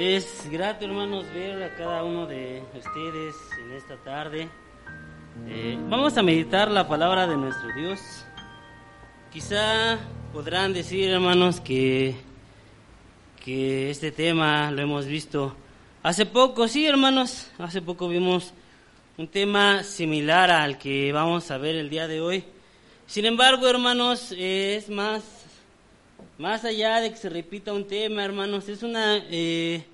Es grato, hermanos, ver a cada uno de ustedes en esta tarde. Eh, vamos a meditar la palabra de nuestro Dios. Quizá podrán decir, hermanos, que, que este tema lo hemos visto hace poco. Sí, hermanos, hace poco vimos un tema similar al que vamos a ver el día de hoy. Sin embargo, hermanos, es más, más allá de que se repita un tema, hermanos, es una, eh,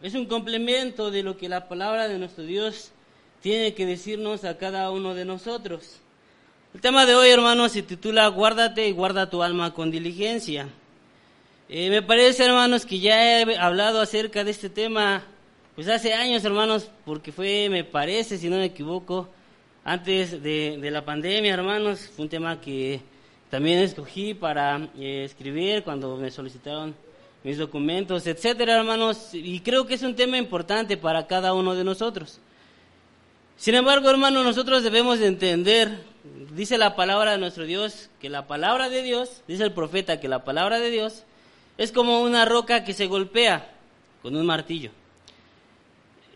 es un complemento de lo que la palabra de nuestro Dios tiene que decirnos a cada uno de nosotros. El tema de hoy, hermanos, se titula Guárdate y guarda tu alma con diligencia. Eh, me parece, hermanos, que ya he hablado acerca de este tema pues hace años, hermanos, porque fue, me parece, si no me equivoco, antes de, la pandemia, hermanos, fue un tema que también escogí para eh, escribir cuando me solicitaron mis documentos, etcétera, hermanos, y creo que es un tema importante para cada uno de nosotros. Sin embargo, hermanos, nosotros debemos de entender, dice la palabra de nuestro Dios, que la palabra de Dios, dice el profeta que la palabra de Dios es como una roca que se golpea con un martillo.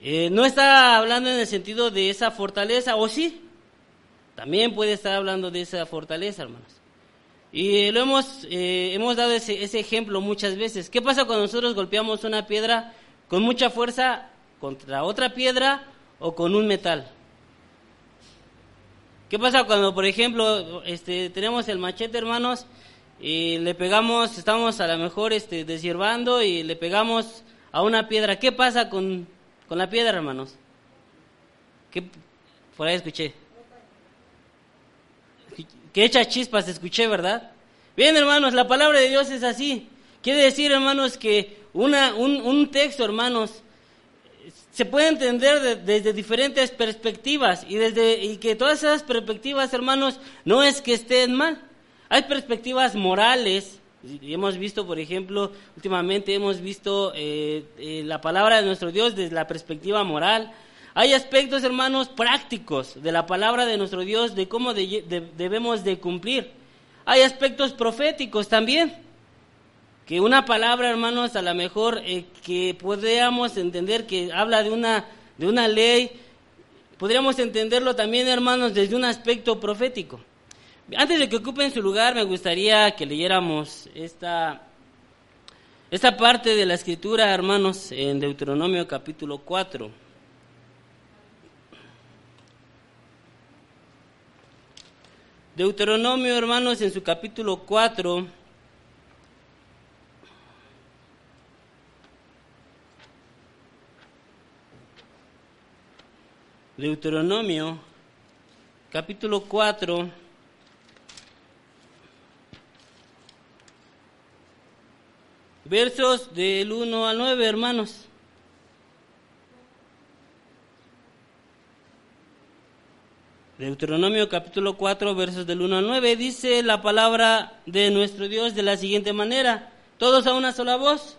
Eh, no está hablando en el sentido de esa fortaleza, o sí, también puede estar hablando de esa fortaleza, hermanos. Y lo hemos, eh, hemos dado ese, ese ejemplo muchas veces. ¿Qué pasa cuando nosotros golpeamos una piedra con mucha fuerza contra otra piedra o con un metal? ¿Qué pasa cuando, por ejemplo, este, tenemos el machete, hermanos, y le pegamos, estamos a lo mejor este, deshiervando y le pegamos a una piedra? ¿Qué pasa con con la piedra, hermanos. ¿Qué? Por ahí escuché. Que echa chispas, escuché, ¿verdad? Bien, hermanos, la palabra de Dios es así. Quiere decir, hermanos, que una, un, texto, hermanos, se puede entender desde diferentes perspectivas y, desde, y que todas esas perspectivas, hermanos, no es que estén mal. Hay perspectivas morales, y hemos visto, por ejemplo, últimamente hemos visto eh, eh, la palabra de nuestro Dios desde la perspectiva moral. Hay aspectos, hermanos, prácticos de la palabra de nuestro Dios, de cómo debemos de cumplir. Hay aspectos proféticos también. Que una palabra, hermanos, a lo mejor eh, que podríamos entender que habla de una, de una ley, podríamos entenderlo también, hermanos, desde un aspecto profético. Antes de que ocupen su lugar, me gustaría que leyéramos esta, esta parte de la escritura, hermanos, en Deuteronomio capítulo 4. Deuteronomio, hermanos, en su capítulo 4. Deuteronomio, capítulo 4. Versos del 1 al 9, hermanos. Deuteronomio capítulo 4, versos del 1 al 9, dice la palabra de nuestro Dios de la siguiente manera, todos a una sola voz.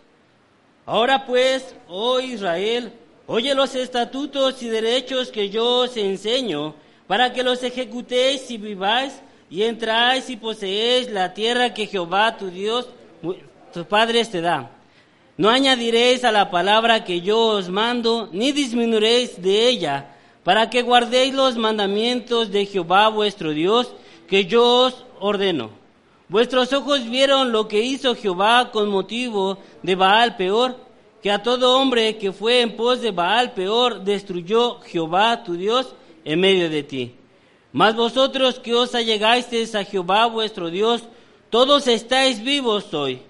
Ahora pues, oh Israel, oye los estatutos y derechos que yo os enseño, para que los ejecutéis y viváis, y entráis y poseéis la tierra que Jehová tu Dios tus padres te da. No añadiréis a la palabra que yo os mando, ni disminuiréis de ella, para que guardéis los mandamientos de Jehová vuestro Dios, que yo os ordeno. Vuestros ojos vieron lo que hizo Jehová con motivo de Baal peor, que a todo hombre que fue en pos de Baal peor destruyó Jehová tu Dios en medio de ti. Mas vosotros que os allegasteis a Jehová vuestro Dios, todos estáis vivos hoy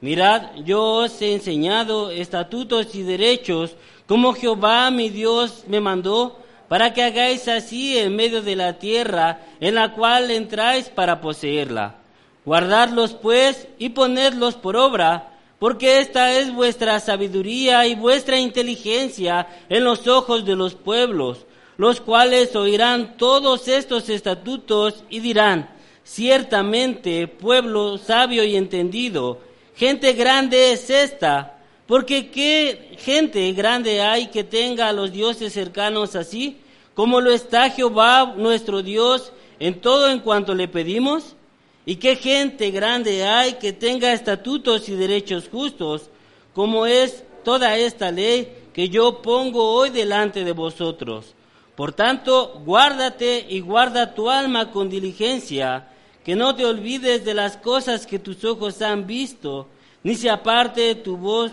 Mirad, yo os he enseñado estatutos y derechos, como Jehová mi Dios me mandó, para que hagáis así en medio de la tierra en la cual entráis para poseerla. Guardadlos pues y ponedlos por obra, porque esta es vuestra sabiduría y vuestra inteligencia en los ojos de los pueblos, los cuales oirán todos estos estatutos y dirán, ciertamente pueblo sabio y entendido, Gente grande es esta, porque qué gente grande hay que tenga a los dioses cercanos así, como lo está Jehová nuestro Dios en todo en cuanto le pedimos. Y qué gente grande hay que tenga estatutos y derechos justos, como es toda esta ley que yo pongo hoy delante de vosotros. Por tanto, guárdate y guarda tu alma con diligencia, que no te olvides de las cosas que tus ojos han visto, ni se aparte tu voz,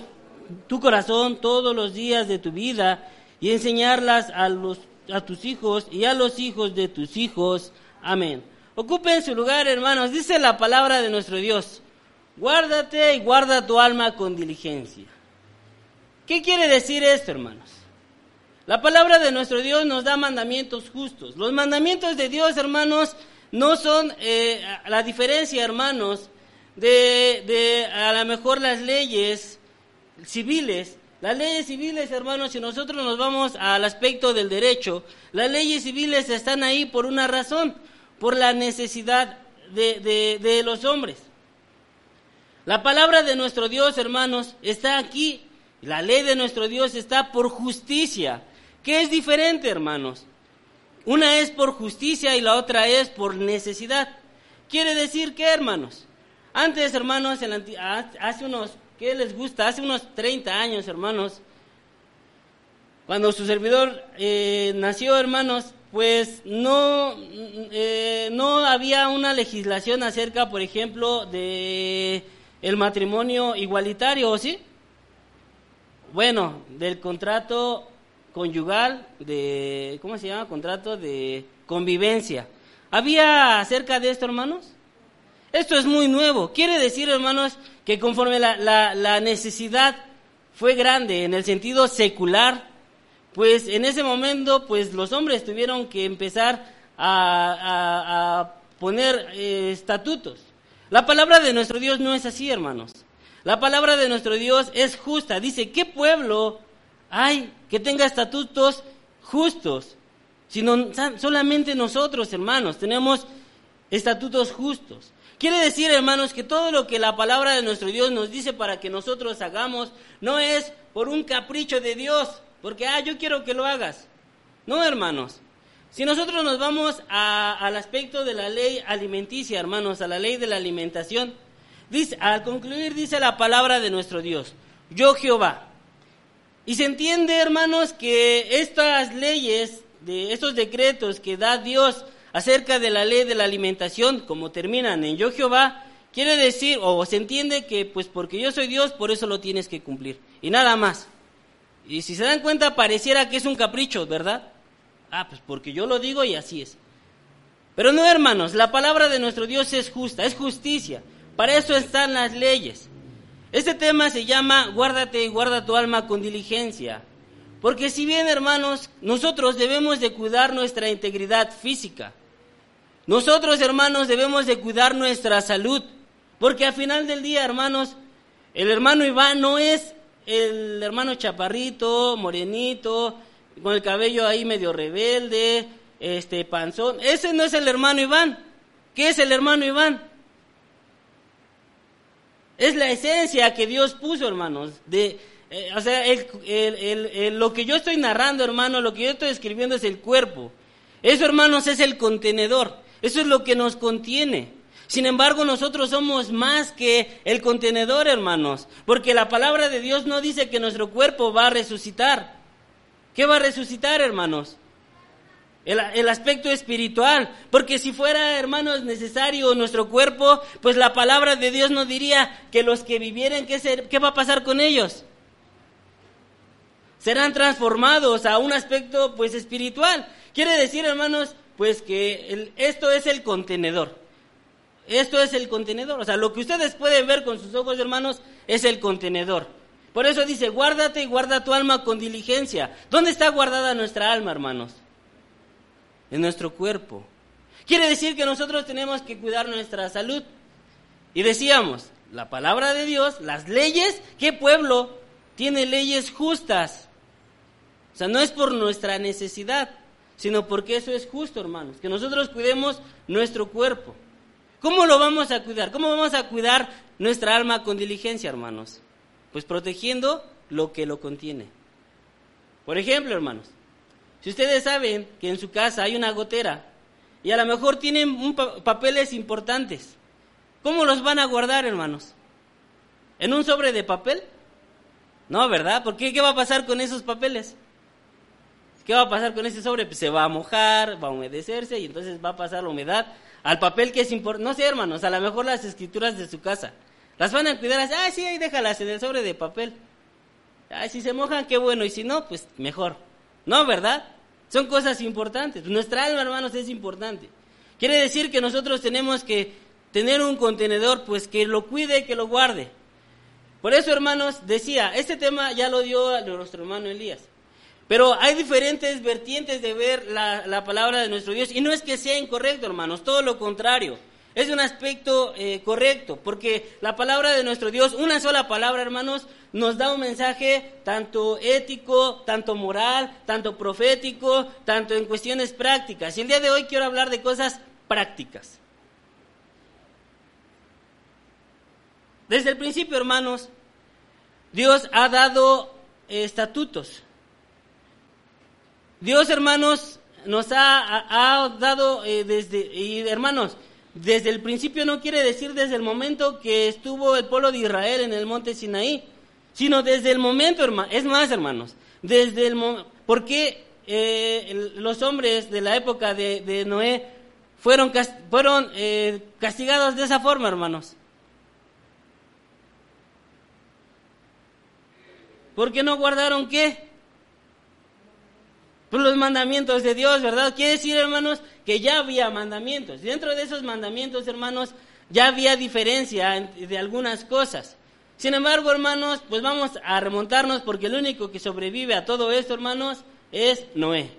tu corazón todos los días de tu vida, y enseñarlas a, los, a tus hijos y a los hijos de tus hijos. Amén. Ocupen su lugar, hermanos. Dice la palabra de nuestro Dios. Guárdate y guarda tu alma con diligencia. ¿Qué quiere decir esto, hermanos? La palabra de nuestro Dios nos da mandamientos justos. Los mandamientos de Dios, hermanos, no son eh, la diferencia, hermanos, de, de a lo mejor las leyes civiles. Las leyes civiles, hermanos, si nosotros nos vamos al aspecto del derecho, las leyes civiles están ahí por una razón, por la necesidad de, de los hombres. La palabra de nuestro Dios, hermanos, está aquí. La ley de nuestro Dios está por justicia. ¿Qué es diferente, hermanos? Una es por justicia y la otra es por necesidad. Quiere decir que, hermanos, antes, hermanos, hace unos, ¿qué les gusta? Hace unos 30 años, hermanos, cuando su servidor eh, nació, hermanos, pues no, eh, no había una legislación acerca, por ejemplo, de el matrimonio igualitario, ¿o sí? Bueno, del contrato conyugal, de, ¿cómo se llama? Contrato de convivencia. ¿Había acerca de esto, hermanos? Esto es muy nuevo. Quiere decir, hermanos, que conforme la, la, necesidad fue grande en el sentido secular, pues en ese momento, pues los hombres tuvieron que empezar a, a, poner eh, estatutos. La palabra de nuestro Dios no es así, hermanos. La palabra de nuestro Dios es justa. Dice, ¿qué pueblo hay que tenga estatutos justos? Sino solamente nosotros, hermanos, tenemos estatutos justos. Quiere decir, hermanos, que todo lo que la palabra de nuestro Dios nos dice para que nosotros hagamos no es por un capricho de Dios, porque, ah, yo quiero que lo hagas. No, hermanos. Si nosotros nos vamos al aspecto de la ley alimenticia, hermanos, a la ley de la alimentación, dice, al concluir dice la palabra de nuestro Dios, yo Jehová. Y se entiende, hermanos, que estas leyes, de estos decretos que da Dios acerca de la ley de la alimentación, como terminan en yo Jehová, quiere decir, o se entiende que pues porque yo soy Dios, por eso lo tienes que cumplir. Y nada más. Y si se dan cuenta, pareciera que es un capricho, ¿verdad? Ah, pues porque yo lo digo y así es. Pero no, hermanos, la palabra de nuestro Dios es justa, es justicia. Para eso están las leyes. Este tema se llama Guárdate y guarda tu alma con diligencia. Porque si bien, hermanos, nosotros debemos de cuidar nuestra integridad física, nosotros, hermanos, debemos de cuidar nuestra salud. Porque al final del día, hermanos, el hermano Iván no es el hermano chaparrito, morenito, con el cabello ahí medio rebelde, este panzón. Ese no es el hermano Iván. ¿Qué es el hermano Iván? Es la esencia que Dios puso, hermanos. De, eh, o sea, lo que yo estoy narrando, hermano, lo que yo estoy escribiendo es el cuerpo. Eso, hermanos, es el contenedor. Eso es lo que nos contiene. Sin embargo, nosotros somos más que el contenedor, hermanos. Porque la palabra de Dios no dice que nuestro cuerpo va a resucitar. ¿Qué va a resucitar, hermanos? El, aspecto espiritual, porque si fuera, hermanos, necesario nuestro cuerpo, pues la palabra de Dios nos diría que los que vivieren, ¿qué, qué va a pasar con ellos? Serán transformados a un aspecto, pues, espiritual. Quiere decir, hermanos, pues que esto es el contenedor. Esto es el contenedor. O sea, lo que ustedes pueden ver con sus ojos, hermanos, es el contenedor. Por eso dice, guárdate y guarda tu alma con diligencia. ¿Dónde está guardada nuestra alma, hermanos? En nuestro cuerpo. Quiere decir que nosotros tenemos que cuidar nuestra salud. Y decíamos, la palabra de Dios, las leyes, ¿qué pueblo tiene leyes justas? O sea, no es por nuestra necesidad, sino porque eso es justo, hermanos, que nosotros cuidemos nuestro cuerpo. ¿Cómo lo vamos a cuidar? ¿Cómo vamos a cuidar nuestra alma con diligencia, hermanos? Pues protegiendo lo que lo contiene. Por ejemplo, hermanos, si ustedes saben que en su casa hay una gotera y a lo mejor tienen papeles importantes, ¿cómo los van a guardar, hermanos? ¿En un sobre de papel? No, ¿verdad? ¿Por qué? ¿Qué va a pasar con esos papeles? ¿Qué va a pasar con ese sobre? Pues se va a mojar, va a humedecerse y entonces va a pasar la humedad al papel que es importante. No sé, hermanos, a lo mejor las escrituras de su casa. Las van a cuidar así, ah, sí, ahí déjalas en el sobre de papel. Ah, si se mojan, qué bueno, y si no, pues mejor. No, ¿verdad? Son cosas importantes. Nuestra alma, hermanos, es importante. Quiere decir que nosotros tenemos que tener un contenedor, pues que lo cuide, que lo guarde. Por eso, hermanos, decía, este tema ya lo dio nuestro hermano Elías. Pero hay diferentes vertientes de ver la, palabra de nuestro Dios y no es que sea incorrecto, hermanos, todo lo contrario. Es un aspecto eh, correcto, porque la palabra de nuestro Dios, una sola palabra, hermanos, nos da un mensaje tanto ético, tanto moral, tanto profético, tanto en cuestiones prácticas. Y el día de hoy quiero hablar de cosas prácticas. Desde el principio, hermanos, Dios ha dado estatutos. Dios, hermanos, nos ha, dado eh, desde, y hermanos, desde el principio no quiere decir desde el momento que estuvo el pueblo de Israel en el monte Sinaí, sino desde el momento, hermano, es más, hermanos, desde el momento, porque eh, los hombres de la época de, Noé fueron, fueron eh, castigados de esa forma, hermanos. ¿Por qué no guardaron qué? Pues los mandamientos de Dios, ¿verdad? Quiere decir, hermanos, que ya había mandamientos. Dentro de esos mandamientos, hermanos, ya había diferencia de algunas cosas. Sin embargo, hermanos, pues vamos a remontarnos porque el único que sobrevive a todo esto, hermanos, es Noé.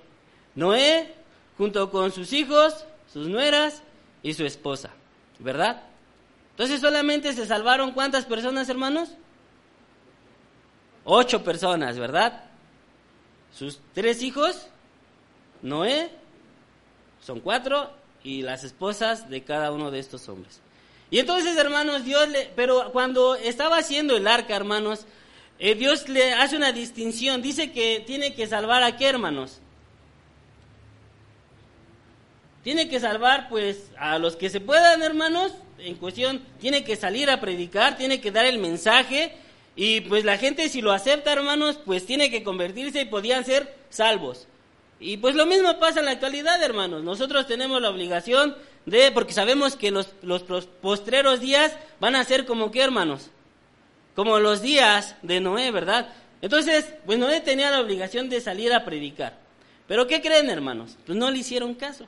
Noé, junto con sus hijos, sus nueras y su esposa, ¿verdad? Entonces solamente se salvaron cuántas personas, hermanos? Ocho personas, ¿verdad? Sus tres hijos, Noé, son cuatro, y las esposas de cada uno de estos hombres. Y entonces, hermanos, Dios le, pero cuando estaba haciendo el arca, hermanos, eh, Dios le hace una distinción, dice que tiene que salvar a qué, hermanos? Tiene que salvar, pues, a los que se puedan, hermanos, en cuestión, tiene que salir a predicar, tiene que dar el mensaje, y pues la gente si lo acepta, hermanos, pues tiene que convertirse y podían ser salvos. Y pues lo mismo pasa en la actualidad, hermanos. Nosotros tenemos la obligación de, porque sabemos que los, los postreros días van a ser como que, hermanos, como los días de Noé, ¿verdad? Entonces, pues Noé tenía la obligación de salir a predicar. Pero ¿qué creen, hermanos? Pues no le hicieron caso.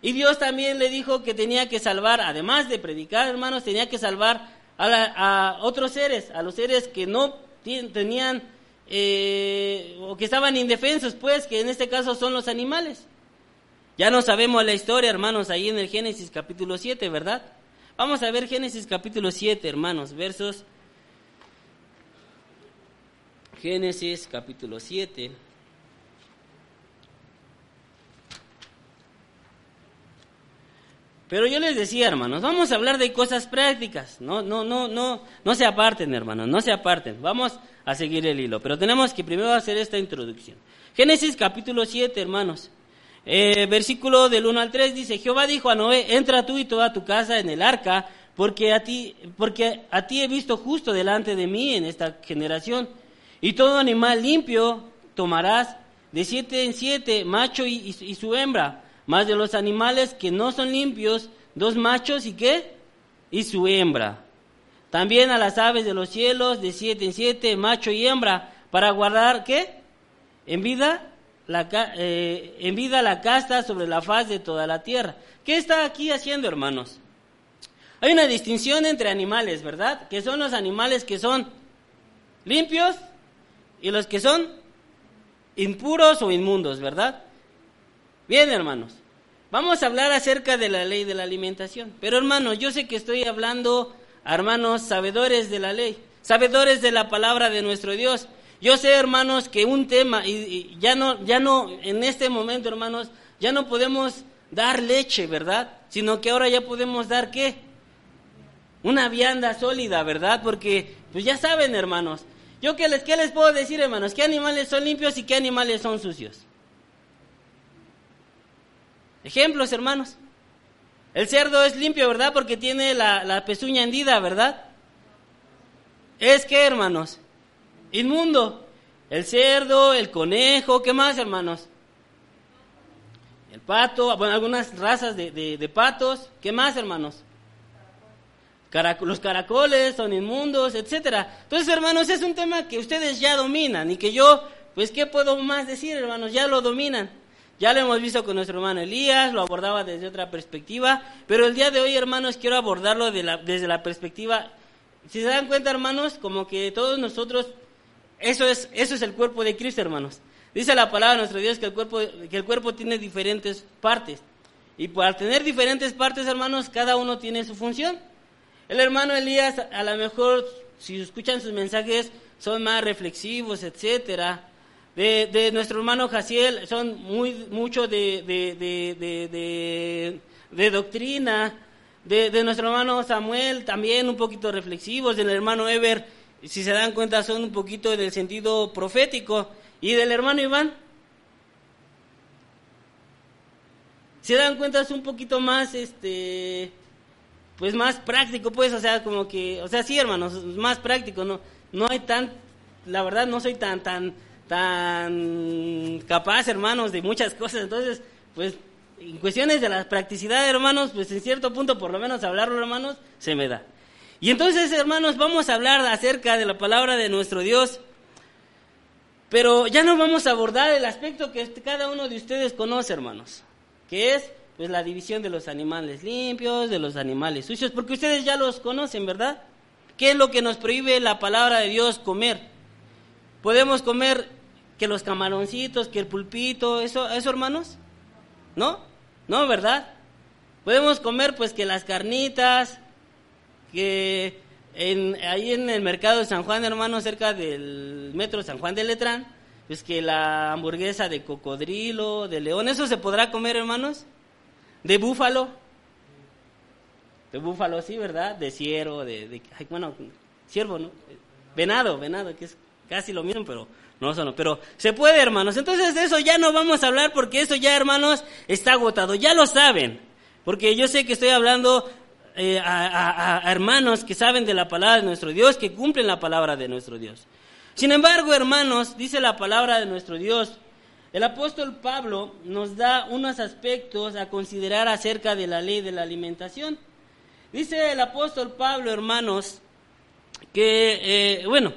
Y Dios también le dijo que tenía que salvar, además de predicar, hermanos, tenía que salvar a, otros seres, a los seres que no tenían eh, o que estaban indefensos, pues, que en este caso son los animales. Ya no sabemos la historia, hermanos, ahí en el Génesis capítulo 7, ¿verdad? Vamos a ver Génesis capítulo 7, hermanos, versos. Génesis capítulo 7. Pero yo les decía, hermanos, vamos a hablar de cosas prácticas. No, no, no, no, no se aparten, hermanos, no se aparten. Vamos a seguir el hilo. Pero tenemos que primero hacer esta introducción. Génesis capítulo 7, hermanos. Eh, versículo del 1 al 3 dice, Jehová dijo a Noé, entra tú y toda tu casa en el arca, porque a ti, porque a ti he visto justo delante de mí en esta generación. Y todo animal limpio tomarás de siete en siete, macho y su hembra más de los animales que no son limpios, dos machos y qué? Y su hembra. También a las aves de los cielos, de siete en siete, macho y hembra, para guardar qué? En vida la, eh, en vida la casta sobre la faz de toda la tierra. ¿Qué está aquí haciendo, hermanos? Hay una distinción entre animales, ¿verdad? Que son los animales que son limpios y los que son impuros o inmundos, ¿verdad? Bien, hermanos, vamos a hablar acerca de la ley de la alimentación. Pero, hermanos, yo sé que estoy hablando hermanos sabedores de la ley, sabedores de la palabra de nuestro Dios. Yo sé, hermanos, que un tema, y, ya no, ya no, en este momento, hermanos, ya no podemos dar leche, ¿verdad? Sino que ahora ya podemos dar qué? Una vianda sólida, ¿verdad? Porque, pues ya saben, hermanos. Yo qué les, qué les puedo decir, hermanos, qué animales son limpios y qué animales son sucios. Ejemplos, hermanos. El cerdo es limpio, ¿verdad? Porque tiene la, pezuña hendida, ¿verdad? Es que, hermanos, inmundo. El cerdo, el conejo, ¿qué más, hermanos? El pato, bueno, algunas razas de, de, patos, ¿qué más, hermanos? los caracoles son inmundos, etcétera. Entonces, hermanos, es un tema que ustedes ya dominan y que yo, pues, ¿qué puedo más decir, hermanos? Ya lo dominan. Ya lo hemos visto con nuestro hermano Elías, lo abordaba desde otra perspectiva, pero el día de hoy, hermanos, quiero abordarlo desde la perspectiva, si se dan cuenta, hermanos, como que todos nosotros, eso es, eso es el cuerpo de Cristo, hermanos. Dice la palabra de nuestro Dios que el cuerpo, que el cuerpo tiene diferentes partes. Y al tener diferentes partes, hermanos, cada uno tiene su función. El hermano Elías, a lo mejor, si escuchan sus mensajes, son más reflexivos, etcétera de, nuestro hermano Jaciel son muy mucho de, de, doctrina, de, nuestro hermano Samuel también un poquito reflexivos, del hermano Ever, si se dan cuenta, son un poquito del sentido profético, y del hermano Iván, si se dan cuenta, es un poquito más, este, pues más práctico, pues, o sea, como que, o sea, sí, hermanos, más práctico, no, no hay tan, la verdad, no soy tan, tan, tan capaz, hermanos, de muchas cosas. Entonces, pues, en cuestiones de la practicidad, hermanos, pues en cierto punto, por lo menos hablarlo, hermanos, se me da. Y entonces, hermanos, vamos a hablar acerca de la palabra de nuestro Dios. Pero ya no vamos a abordar el aspecto que cada uno de ustedes conoce, hermanos, que es pues la división de los animales limpios, de los animales sucios, porque ustedes ya los conocen, ¿verdad? ¿Qué es lo que nos prohíbe la palabra de Dios comer? Podemos comer que los camaroncitos, que el pulpito, eso, eso hermanos, ¿no? ¿No, verdad? Podemos comer pues que las carnitas, que en, ahí en el mercado de San Juan, hermanos, cerca del metro San Juan de Letrán, pues que la hamburguesa de cocodrilo, de león, ¿eso se podrá comer, hermanos? ¿De búfalo? De búfalo, sí, ¿verdad? De ciervo, de, de bueno, ciervo, ¿no? Venado, venado, que es casi lo mismo, pero no, eso no, pero se puede, hermanos. Entonces eso ya no vamos a hablar porque eso ya, hermanos, está agotado. Ya lo saben, porque yo sé que estoy hablando eh, a, hermanos que saben de la palabra de nuestro Dios, que cumplen la palabra de nuestro Dios. Sin embargo, hermanos, dice la palabra de nuestro Dios, el apóstol Pablo nos da unos aspectos a considerar acerca de la ley de la alimentación. Dice el apóstol Pablo, hermanos, que, eh, bueno,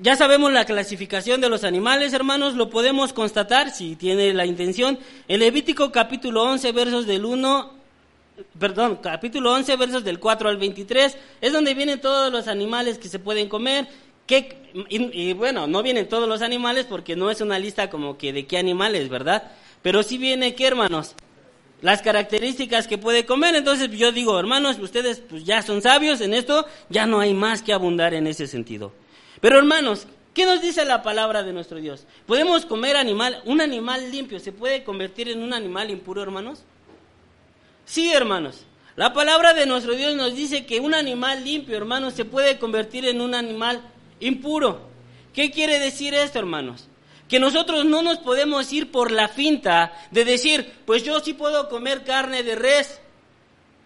Ya sabemos la clasificación de los animales, hermanos, lo podemos constatar si tiene la intención. En Levítico capítulo 11, versos del 1, perdón, capítulo 11, versos del 4 al 23, es donde vienen todos los animales que se pueden comer. Que, y, bueno, no vienen todos los animales porque no es una lista como que de qué animales, ¿verdad? Pero sí viene qué, hermanos, las características que puede comer. Entonces yo digo, hermanos, ustedes pues ya son sabios en esto, ya no hay más que abundar en ese sentido. Pero hermanos, ¿qué nos dice la palabra de nuestro Dios? ¿Podemos comer animal? ¿Un animal limpio se puede convertir en un animal impuro, hermanos? Sí, hermanos. La palabra de nuestro Dios nos dice que un animal limpio, hermanos, se puede convertir en un animal impuro. ¿Qué quiere decir esto, hermanos? Que nosotros no nos podemos ir por la finta de decir, pues yo sí puedo comer carne de res.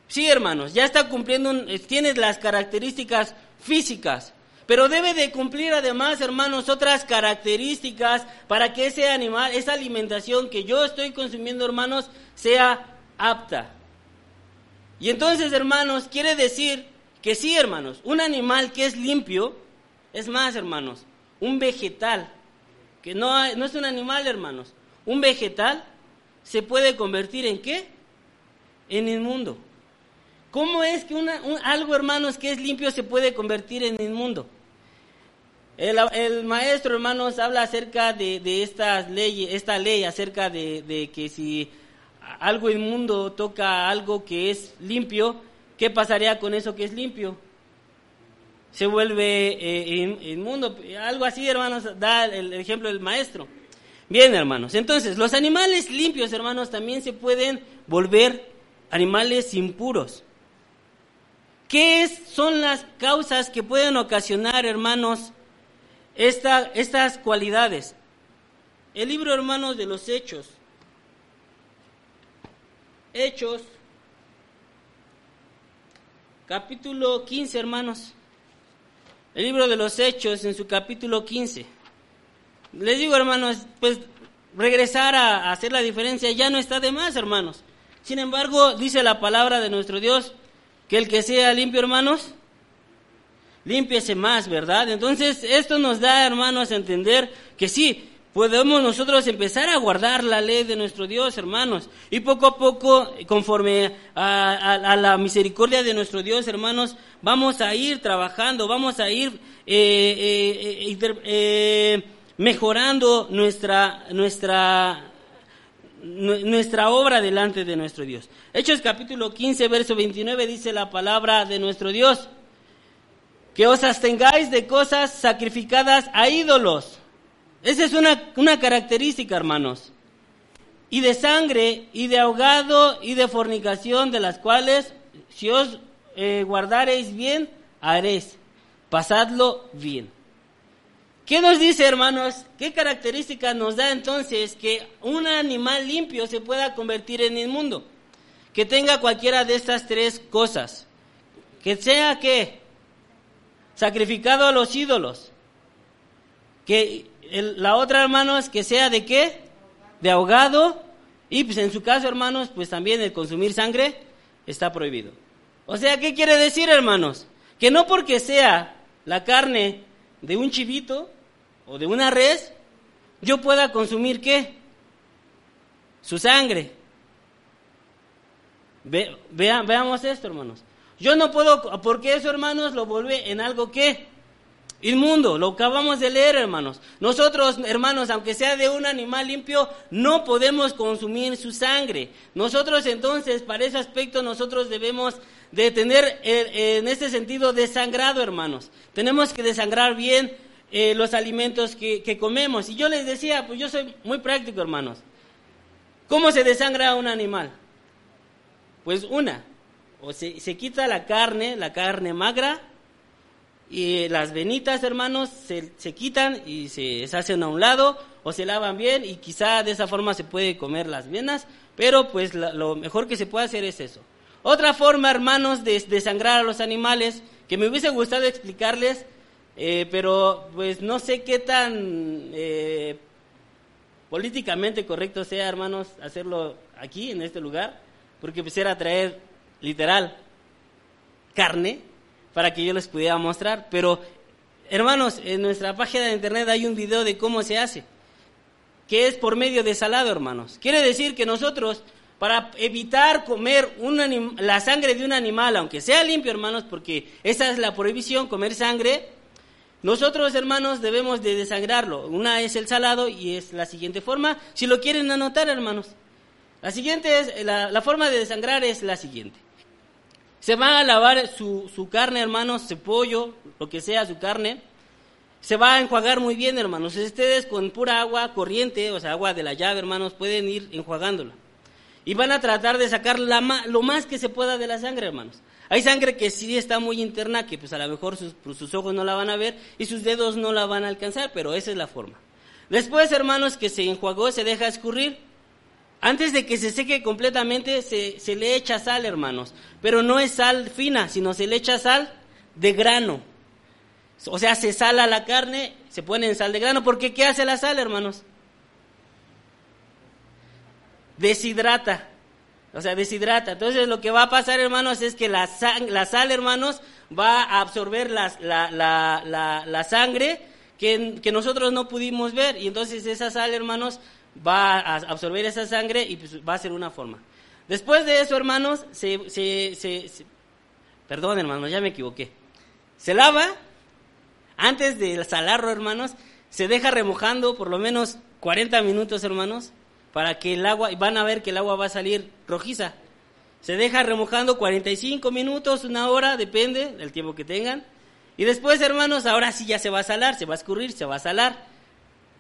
Sí, hermanos, ya está cumpliendo, un, tienes las características físicas. Pero debe de cumplir además, hermanos, otras características para que ese animal, esa alimentación que yo estoy consumiendo, hermanos, sea apta. Y entonces, hermanos, quiere decir que sí, hermanos, un animal que es limpio, es más, hermanos, un vegetal, que no, no es un animal, hermanos, un vegetal se puede convertir en qué? En inmundo. ¿Cómo es que una, algo, hermanos, que es limpio se puede convertir en inmundo? El, maestro, hermanos, habla acerca de, de estas leyes, esta ley acerca de, que si algo inmundo toca algo que es limpio, ¿qué pasaría con eso que es limpio? Se vuelve eh, inmundo. Algo así, hermanos, da el ejemplo del maestro. Bien, hermanos. Entonces, los animales limpios, hermanos, también se pueden volver animales impuros. ¿Qué son las causas que pueden ocasionar, hermanos, estas cualidades. El libro, hermanos, de los Hechos. Hechos. capítulo 15, hermanos. El libro de los Hechos en su capítulo 15. Les digo, hermanos, pues regresar a, hacer la diferencia ya no está de más, hermanos. Sin embargo, dice la palabra de nuestro Dios que el que sea limpio, hermanos, límpiese más, ¿verdad? Entonces, esto nos da, hermanos, a entender que sí, podemos nosotros empezar a guardar la ley de nuestro Dios, hermanos. Y poco a poco, conforme a, la misericordia de nuestro Dios, hermanos, vamos a ir trabajando, vamos a ir eh, eh, eh, mejorando nuestra, nuestra, nuestra obra delante de nuestro Dios. Hechos capítulo 15, verso 29 dice la palabra de nuestro Dios, que os abstengáis de cosas sacrificadas a ídolos esa es una, una característica, hermanos. Y de sangre, y de ahogado, y de fornicación, de las cuales, si os eh, guardareis bien, haréis. Pasadlo bien. ¿Qué nos dice, hermanos? ¿Qué característica nos da entonces que un animal limpio se pueda convertir en inmundo? Que tenga cualquiera de estas tres cosas. Que sea que sacrificado a los ídolos. Que la otra, hermanos, que sea de qué? De ahogado. Y pues en su caso, hermanos, pues también el consumir sangre está prohibido. O sea, ¿qué quiere decir, hermanos? Que no porque sea la carne de un chivito o de una res, yo pueda consumir qué? Su sangre. veamos esto, hermanos. Yo no puedo, porque eso, hermanos, lo vuelve en algo que Inmundo, lo acabamos de leer, hermanos. Nosotros, hermanos, aunque sea de un animal limpio, no podemos consumir su sangre. Nosotros entonces, para ese aspecto, nosotros debemos de tener eh, en este sentido desangrado, hermanos. Tenemos que desangrar bien eh, los alimentos que, comemos. Y yo les decía, pues yo soy muy práctico, hermanos. ¿Cómo se desangra un animal? Pues una, o se, se quita la carne, la carne magra, y las venitas, hermanos, se, se, quitan y se, hacen a un lado o se lavan bien y quizá de esa forma se puede comer las venas, pero pues lo mejor que se puede hacer es eso. Otra forma, hermanos, de desangrar a los animales, que me hubiese gustado explicarles, eh, pero pues no sé qué tan eh, políticamente correcto sea, hermanos, hacerlo aquí, en este lugar, porque pues era traer literal carne para que yo les pudiera mostrar. Pero, hermanos, en nuestra página de internet hay un video de cómo se hace, que es por medio de salado, hermanos. Quiere decir que nosotros, para evitar comer la sangre de un animal, aunque sea limpio, hermanos, porque esa es la prohibición, comer sangre, nosotros, hermanos, debemos de desangrarlo. Una es el salado y es la siguiente forma. Si lo quieren anotar, hermanos. La siguiente es, la forma de desangrar es la siguiente. Se va a lavar su, su carne, hermanos, su pollo, lo que sea, su carne. Se va a enjuagar muy bien, hermanos. Ustedes con pura agua corriente, o sea, agua de la llave, hermanos, pueden ir enjuagándola. Y van a tratar de sacar la, lo más que se pueda de la sangre, hermanos. Hay sangre que sí está muy interna, que pues a lo mejor sus, pues, sus ojos no la van a ver y sus dedos no la van a alcanzar, pero esa es la forma. Después, hermanos, que se enjuagó, se deja escurrir. Antes de que se seque completamente, se, le echa sal, hermanos. Pero no es sal fina, sino se le echa sal de grano. O sea, se sala la carne, se pone en sal de grano. Porque ¿qué hace la sal, hermanos? Deshidrata. O sea, deshidrata. Entonces lo que va a pasar, hermanos, es que la, la sal, hermanos, va a absorber la, la sangre que, que, nosotros no pudimos ver. Y entonces esa sal, hermanos, va a absorber esa sangre y pues, va a ser una forma. Después de eso, hermanos, se, se, perdón, hermanos, ya me equivoqué. Se lava, antes de salarlo, hermanos, se deja remojando por lo menos 40 minutos, hermanos, para que el agua, van a ver que el agua va a salir rojiza. Se deja remojando 45 minutos, una hora, depende del tiempo que tengan. Y después, hermanos, ahora sí ya se va a salar, se va a escurrir, se va a salar.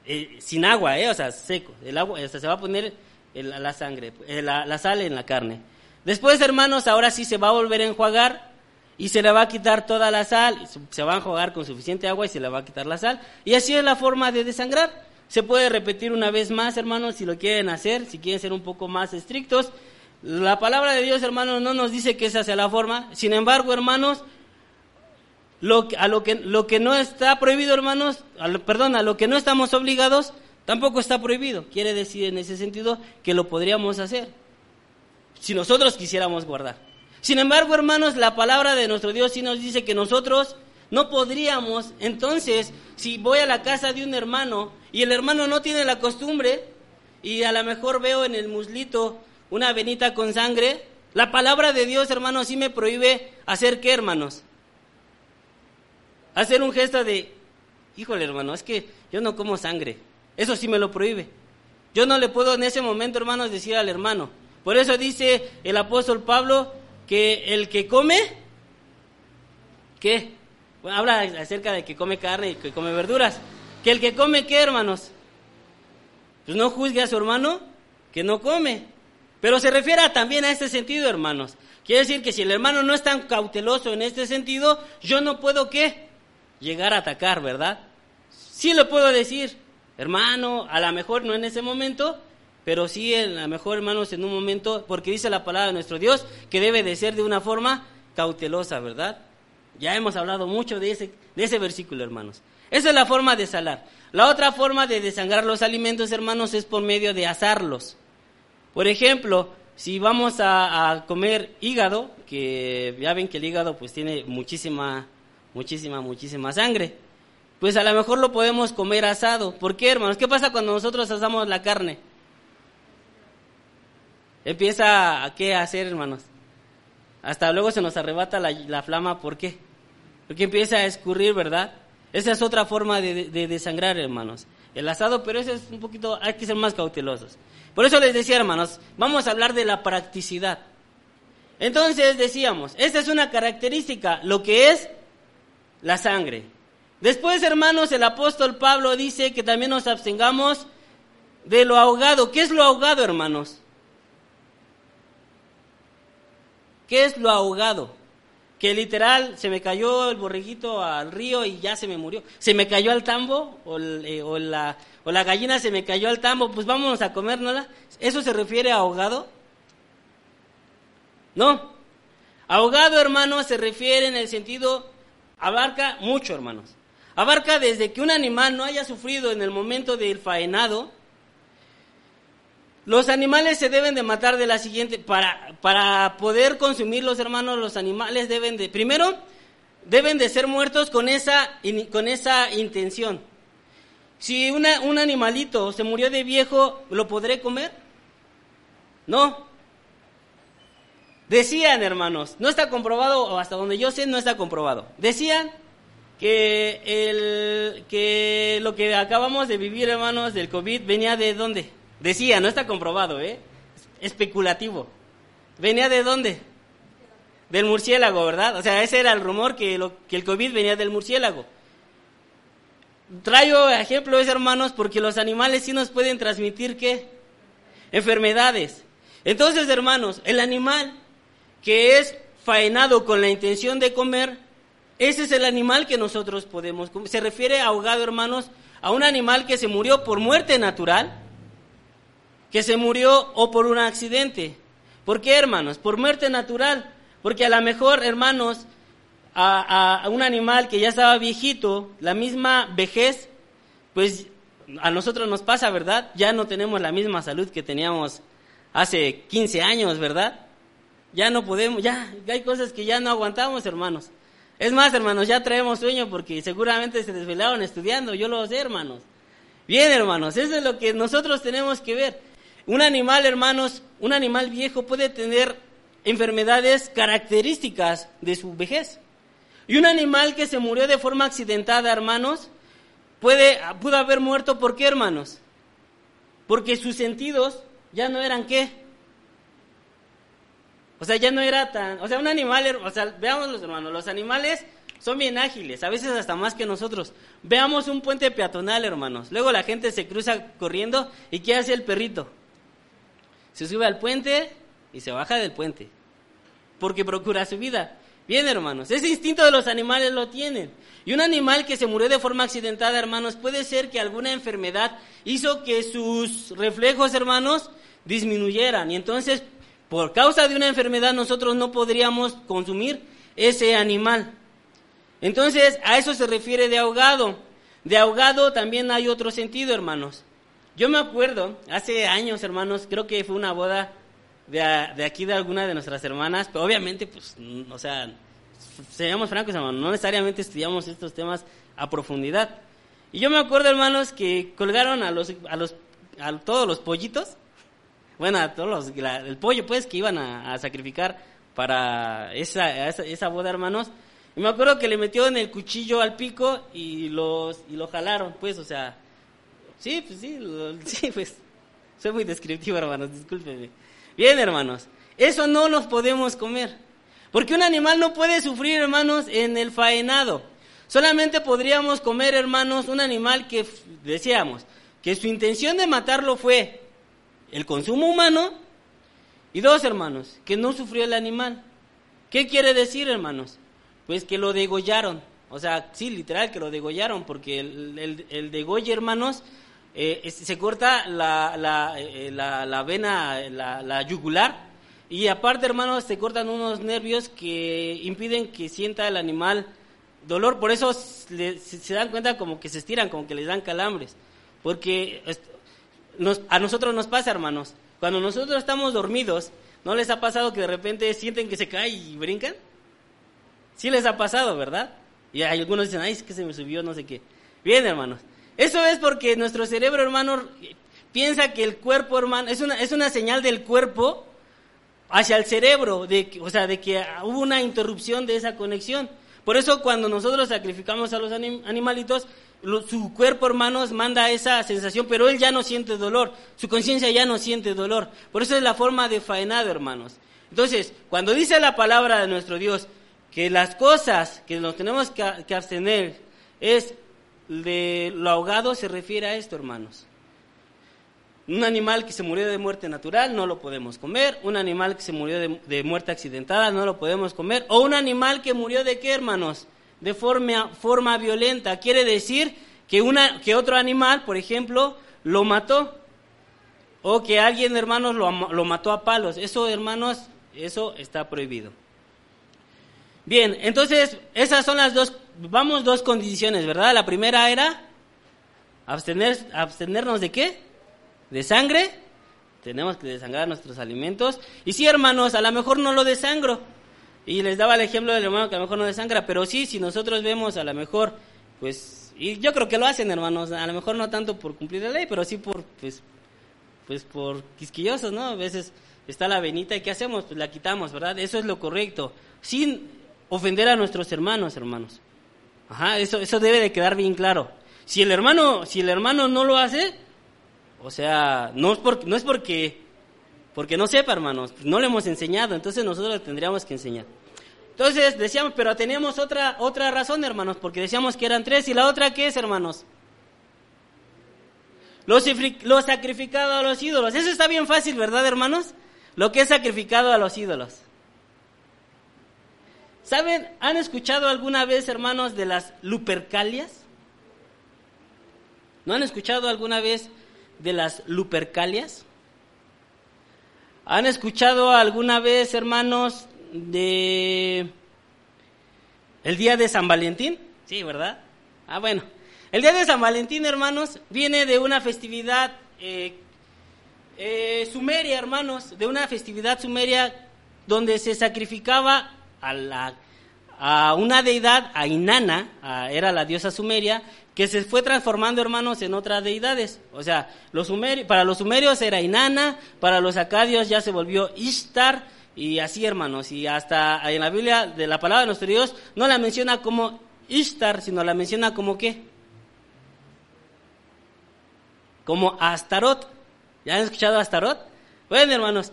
Eh, sin agua, eh, o sea, seco. El agua, o se va a poner la sangre, eh, la, sal en la carne. Después, hermanos, ahora sí se va a volver a enjuagar y se le va a quitar toda la sal, se va a enjuagar con suficiente agua y se le va a quitar la sal. Y así es la forma de desangrar. Se puede repetir una vez más, hermanos, si lo quieren hacer, si quieren ser un poco más estrictos. La palabra de Dios, hermanos, no nos dice que esa sea la forma. Sin embargo, hermanos, lo, a lo que, lo que no está prohibido, hermanos, perdón, a lo que no estamos obligados, tampoco está prohibido. Quiere decir en ese sentido que lo podríamos hacer si nosotros quisiéramos guardar. Sin embargo, hermanos, la palabra de nuestro Dios sí nos dice que nosotros no podríamos, entonces, si voy a la casa de un hermano y el hermano no tiene la costumbre y a lo mejor veo en el muslito una venita con sangre, la palabra de Dios, hermanos, sí me prohíbe hacer qué, hermanos? Hacer un gesto de, híjole, hermano, es que yo no como sangre. Eso sí me lo prohíbe. Yo no le puedo en ese momento, hermanos, decir al hermano. Por eso dice el apóstol Pablo que el que come, ¿qué? habla acerca de que come carne y que come verduras. Que el que come, ¿qué, hermanos? Pues no juzgue a su hermano que no come. Pero se refiere también a este sentido, hermanos. Quiere decir que si el hermano no es tan cauteloso en este sentido, yo no puedo, ¿qué? Llegar a atacar, ¿verdad? Sí le puedo decir, hermano, a lo mejor no en ese momento, pero sí a lo mejor, hermanos, en un momento, porque dice la palabra de nuestro Dios que debe de ser de una forma cautelosa, ¿verdad? Ya hemos hablado mucho de ese, de ese versículo, hermanos. Esa es la forma de salar. La otra forma de desangrar los alimentos, hermanos, es por medio de asarlos. Por ejemplo, si vamos a, comer hígado, que ya ven que el hígado pues tiene muchísima, muchísima, muchísima sangre, pues a lo mejor lo podemos comer asado. ¿Por qué, hermanos? ¿Qué pasa cuando nosotros asamos la carne? Empieza a qué hacer, hermanos. Hasta luego se nos arrebata la, la flama, ¿por qué? Porque empieza a escurrir, ¿verdad? Esa es otra forma de, desangrar, hermanos. El asado, pero eso es un poquito, hay que ser más cautelosos. Por eso les decía, hermanos, vamos a hablar de la practicidad. Entonces decíamos, esta es una característica, lo que es la sangre. Después, hermanos, el apóstol Pablo dice que también nos abstengamos de lo ahogado. ¿Qué es lo ahogado, hermanos? ¿Qué es lo ahogado? que literal se me cayó el borreguito al río y ya se me murió. Se me cayó al tambo o, eh, la, gallina se me cayó al tambo, pues vámonos a comérnosla. ¿Eso se refiere a ahogado? No. Ahogado, hermano, se refiere en el sentido, abarca mucho, hermanos. Abarca desde que un animal no haya sufrido en el momento del faenado, los animales se deben de matar de la siguiente, para, para poder consumir los hermanos, los animales deben de, primero, deben de ser muertos con esa, con esa intención. Si una, un animalito se murió de viejo, ¿lo podré comer? No. Decían, hermanos, no está comprobado, o hasta donde yo sé, no está comprobado. Decían que, el, que lo que acabamos de vivir, hermanos, del COVID, venía de dónde? Decía, no está comprobado, ¿eh? Especulativo. ¿Venía de dónde? Del murciélago, ¿verdad? O sea, ese era el rumor que, lo, que el COVID venía del murciélago. Traigo ejemplos, hermanos, porque los animales sí nos pueden transmitir qué? Enfermedades. Entonces, hermanos, el animal que es faenado con la intención de comer, ese es el animal que nosotros podemos comer. Se refiere ahogado, hermanos, a un animal que se murió por muerte natural que se murió o por un accidente. ¿Por qué, hermanos? Por muerte natural. Porque a lo mejor, hermanos, a, un animal que ya estaba viejito, la misma vejez, pues a nosotros nos pasa, ¿verdad? Ya no tenemos la misma salud que teníamos hace 15 años, ¿verdad? Ya no podemos, ya hay cosas que ya no aguantamos, hermanos. Es más, hermanos, ya traemos sueño porque seguramente se desvelaron estudiando, yo lo sé, hermanos. Bien, hermanos, eso es lo que nosotros tenemos que ver. Un animal, hermanos, un animal viejo puede tener enfermedades características de su vejez. Y un animal que se murió de forma accidentada, hermanos, puede, pudo haber muerto, ¿por qué, hermanos? Porque sus sentidos ya no eran qué. O sea, ya no era tan... O sea, un animal, o sea, veamos los hermanos, los animales son bien ágiles, a veces hasta más que nosotros. Veamos un puente peatonal, hermanos. Luego la gente se cruza corriendo y ¿qué hace el perrito? se sube al puente y se baja del puente, porque procura su vida. Bien, hermanos, ese instinto de los animales lo tienen. Y un animal que se murió de forma accidentada, hermanos, puede ser que alguna enfermedad hizo que sus reflejos, hermanos, disminuyeran. Y entonces por causa de una enfermedad nosotros no podríamos consumir ese animal. Entonces, a eso se refiere de ahogado. De ahogado también hay otro sentido, hermanos. Yo me acuerdo, hace años, hermanos, creo que fue una boda de, aquí de alguna de nuestras hermanas, pero obviamente, pues, o sea, seamos francos, hermanos, no necesariamente estudiamos estos temas a profundidad. Y yo me acuerdo, hermanos, que colgaron a los, a los, a todos los pollitos, bueno, todos los, el pollo, pues, que iban a, sacrificar para esa, esa, boda, hermanos. Y me acuerdo que le metió en el cuchillo al pico y los, y lo jalaron, pues, o sea, sí, pues sí, sí, pues, soy muy descriptivo, hermanos, discúlpenme. Bien, hermanos, eso no nos podemos comer. Porque un animal no puede sufrir, hermanos, en el faenado. Solamente podríamos comer, hermanos, un animal que decíamos que su intención de matarlo fue el consumo humano y dos, hermanos, que no sufrió el animal. ¿Qué quiere decir, hermanos? Pues que lo degollaron. O sea, sí, literal, que lo degollaron, porque el, el, el hermanos, eh, se corta la, la, eh, la, vena, la, yugular, y aparte, hermanos, se cortan unos nervios que impiden que sienta el animal dolor. Por eso se, dan cuenta como que se estiran, como que les dan calambres. Porque a nosotros nos pasa, hermanos. Cuando nosotros estamos dormidos, ¿no les ha pasado que de repente sienten que se cae y brincan? Sí les ha pasado, ¿verdad? Y hay algunos dicen, ay, es que se me subió, no sé qué. Bien, hermanos. Eso es porque nuestro cerebro, hermano, piensa que el cuerpo, hermano, es una, es una señal del cuerpo hacia el cerebro, de, o sea, de que hubo una interrupción de esa conexión. Por eso cuando nosotros sacrificamos a los animalitos, su cuerpo, hermanos, manda esa sensación, pero él ya no siente dolor, su conciencia ya no siente dolor. Por eso es la forma de faenado, hermanos. Entonces, cuando dice la palabra de nuestro Dios que las cosas que nos tenemos que abstener es de lo ahogado se refiere a esto, hermanos. Un animal que se murió de muerte natural no lo podemos comer. Un animal que se murió de, muerte accidentada no lo podemos comer. O un animal que murió de qué, hermanos? De forma, forma violenta. Quiere decir que, una, que otro animal, por ejemplo, lo mató. O que alguien, hermanos, lo, lo mató a palos. Eso, hermanos, eso está prohibido. Bien, entonces esas son las dos, vamos dos condiciones, ¿verdad? La primera era abstener, abstenernos de qué? De sangre. Tenemos que desangrar nuestros alimentos. Y sí, hermanos, a lo mejor no lo desangro. Y les daba el ejemplo del hermano que a lo mejor no desangra, pero sí, si nosotros vemos a lo mejor, pues, y yo creo que lo hacen, hermanos, a lo mejor no tanto por cumplir la ley, pero sí por, pues, pues por quisquillosos, ¿no? A veces está la venita y ¿qué hacemos? Pues la quitamos, ¿verdad? Eso es lo correcto. Sin ofender a nuestros hermanos, hermanos. Ajá, eso, eso debe de quedar bien claro. Si el hermano, si el hermano no lo hace, o sea, no es porque, no es porque, porque no sepa, hermanos, no le hemos enseñado, entonces nosotros le tendríamos que enseñar. Entonces decíamos, pero teníamos otra, otra razón, hermanos, porque decíamos que eran tres, y la otra, ¿qué es, hermanos? Lo, lo sacrificado a los ídolos. Eso está bien fácil, ¿verdad, hermanos? Lo que es sacrificado a los ídolos. ¿Saben? ¿Han escuchado alguna vez, hermanos, de las lupercalias? ¿No han escuchado alguna vez de las lupercalias? ¿Han escuchado alguna vez, hermanos, de el día de San Valentín? Sí, ¿verdad? Ah, bueno. El día de San Valentín, hermanos, viene de una festividad eh, eh, sumeria, hermanos, de una festividad sumeria donde se sacrificaba a, la, a una deidad, a Inanna, era la diosa sumeria, que se fue transformando, hermanos, en otras deidades. O sea, los para los sumerios era Inanna, para los acadios ya se volvió Ishtar, y así, hermanos. Y hasta en la Biblia, de la palabra de nuestro Dios, no la menciona como Ishtar, sino la menciona como qué? Como Astarot. ¿Ya han escuchado Astarot? Bueno, hermanos,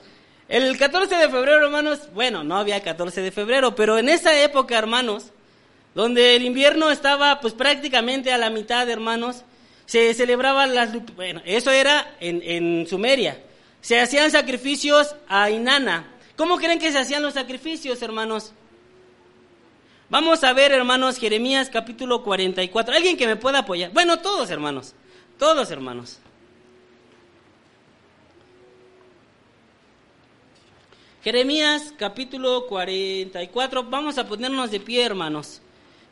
el 14 de febrero, hermanos, bueno, no había 14 de febrero, pero en esa época, hermanos, donde el invierno estaba pues prácticamente a la mitad, hermanos, se celebraban las... Bueno, eso era en, en Sumeria. Se hacían sacrificios a Inanna. ¿Cómo creen que se hacían los sacrificios, hermanos? Vamos a ver, hermanos, Jeremías capítulo 44. ¿Alguien que me pueda apoyar? Bueno, todos, hermanos. Todos, hermanos. Jeremías capítulo 44, vamos a ponernos de pie, hermanos.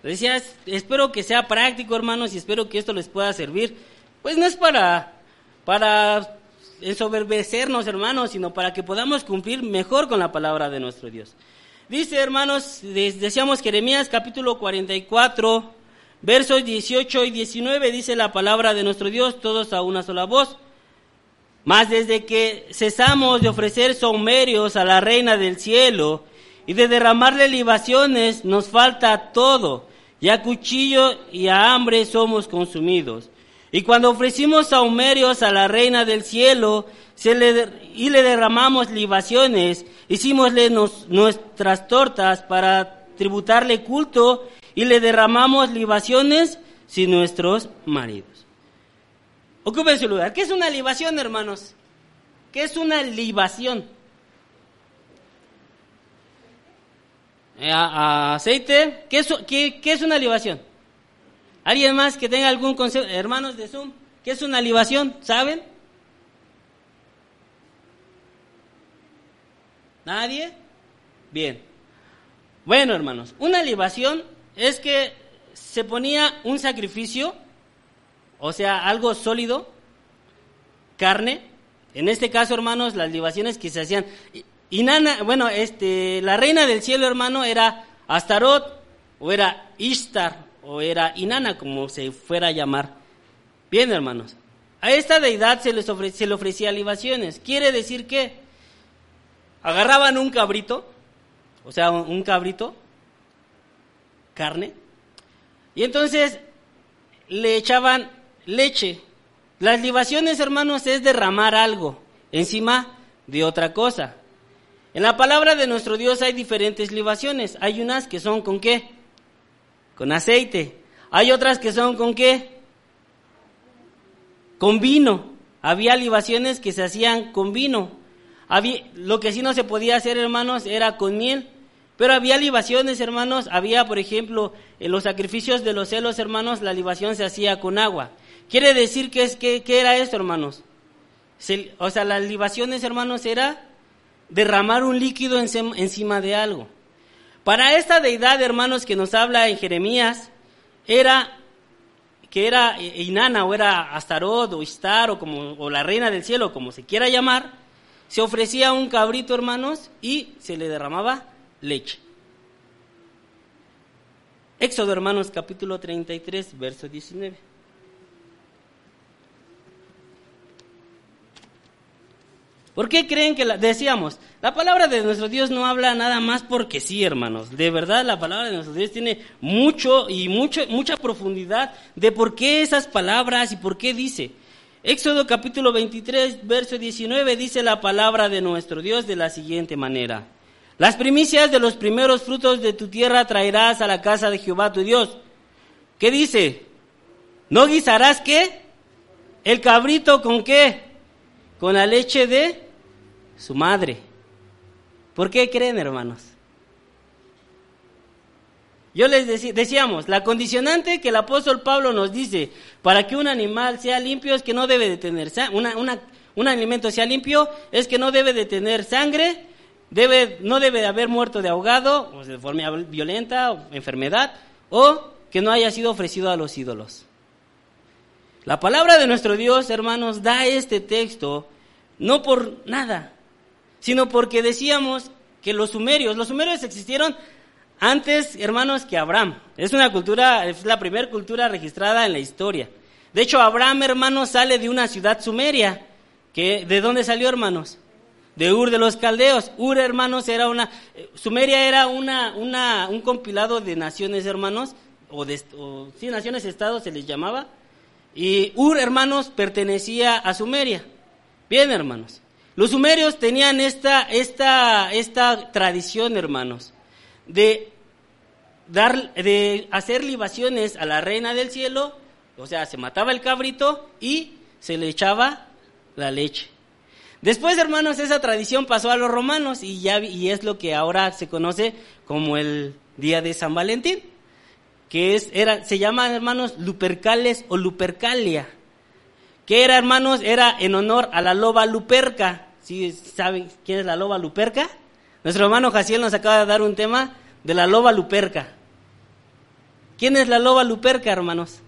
Decía, espero que sea práctico, hermanos, y espero que esto les pueda servir. Pues no es para, para ensoberbecernos, hermanos, sino para que podamos cumplir mejor con la palabra de nuestro Dios. Dice, hermanos, decíamos Jeremías capítulo 44, versos 18 y 19, dice la palabra de nuestro Dios, todos a una sola voz. Mas desde que cesamos de ofrecer somerios a la reina del cielo y de derramarle libaciones, nos falta todo, y a cuchillo y a hambre somos consumidos. Y cuando ofrecimos saumerios a la reina del cielo y le derramamos libaciones, hicimosle nuestras tortas para tributarle culto y le derramamos libaciones sin nuestros maridos. Ocupen su lugar. ¿Qué es una libación, hermanos? ¿Qué es una libación? Eh, aceite. ¿Qué es, qué, ¿Qué es una libación? ¿Alguien más que tenga algún concepto? Hermanos de Zoom, ¿qué es una libación? ¿Saben? ¿Nadie? Bien. Bueno, hermanos, una libación es que se ponía un sacrificio o sea, algo sólido, carne. En este caso, hermanos, las libaciones que se hacían. Y, bueno, este, la reina del cielo, hermano, era Astarot, o era Ishtar, o era Inanna, como se fuera a llamar. Bien, hermanos. A esta deidad se, les se le ofrecía libaciones. Quiere decir que agarraban un cabrito, o sea, un cabrito, carne, y entonces le echaban leche. Las libaciones, hermanos, es derramar algo encima de otra cosa. En la palabra de nuestro Dios hay diferentes libaciones. Hay unas que son con qué? Con aceite. Hay otras que son con qué? Con vino. Había libaciones que se hacían con vino. Había, lo que sí no se podía hacer, hermanos, era con miel. Pero había libaciones, hermanos. Había, por ejemplo, en los sacrificios de los celos, hermanos, la libación se hacía con agua. Quiere decir que es que era esto, hermanos. o sea, las libaciones, hermanos, era derramar un líquido encima de algo. Para esta deidad, hermanos, que nos habla en Jeremías, era que era Inanna o era Astarot o Istar o como o la reina del cielo, como se quiera llamar, se ofrecía un cabrito, hermanos, y se le derramaba leche. Éxodo, hermanos, capítulo 33, verso 19. ¿Por qué creen que la, decíamos, la palabra de nuestro Dios no habla nada más porque sí, hermanos? De verdad, la palabra de nuestro Dios tiene mucho y mucho, mucha profundidad de por qué esas palabras y por qué dice. Éxodo capítulo 23, verso 19 dice la palabra de nuestro Dios de la siguiente manera. Las primicias de los primeros frutos de tu tierra traerás a la casa de Jehová tu Dios. ¿Qué dice? ¿No guisarás qué? ¿El cabrito con qué? con la leche de su madre. ¿Por qué creen, hermanos? Yo les decíamos, la condicionante que el apóstol Pablo nos dice para que un animal sea limpio es que no debe de tener una, un alimento sea limpio es que no debe de tener sangre, debe, no debe de haber muerto de ahogado o de forma violenta o enfermedad o que no haya sido ofrecido a los ídolos. La palabra de nuestro Dios, hermanos, da este texto no por nada, sino porque decíamos que los sumerios, los sumerios existieron antes, hermanos, que Abraham. Es una cultura, es la primera cultura registrada en la historia. De hecho, Abraham, hermanos, sale de una ciudad sumeria. ¿De dónde salió, hermanos? De Ur de los Caldeos. Ur, hermanos, era una... Sumeria era una, una, un compilado de naciones, hermanos, o, de, o sí, naciones-estados se les llamaba. Y Ur, hermanos, pertenecía a Sumeria. Bien, hermanos. Los sumerios tenían esta, esta, esta tradición, hermanos, de, dar, de hacer libaciones a la reina del cielo, o sea, se mataba el cabrito y se le echaba la leche. Después, hermanos, esa tradición pasó a los romanos y, ya, y es lo que ahora se conoce como el día de San Valentín, que es, era, se llama, hermanos, Lupercales o Lupercalia. ¿Qué era, hermanos? Era en honor a la loba Luperca. ¿Sí saben quién es la loba Luperca? Nuestro hermano Jaciel nos acaba de dar un tema de la loba luperca. ¿Quién es la loba luperca, hermanos?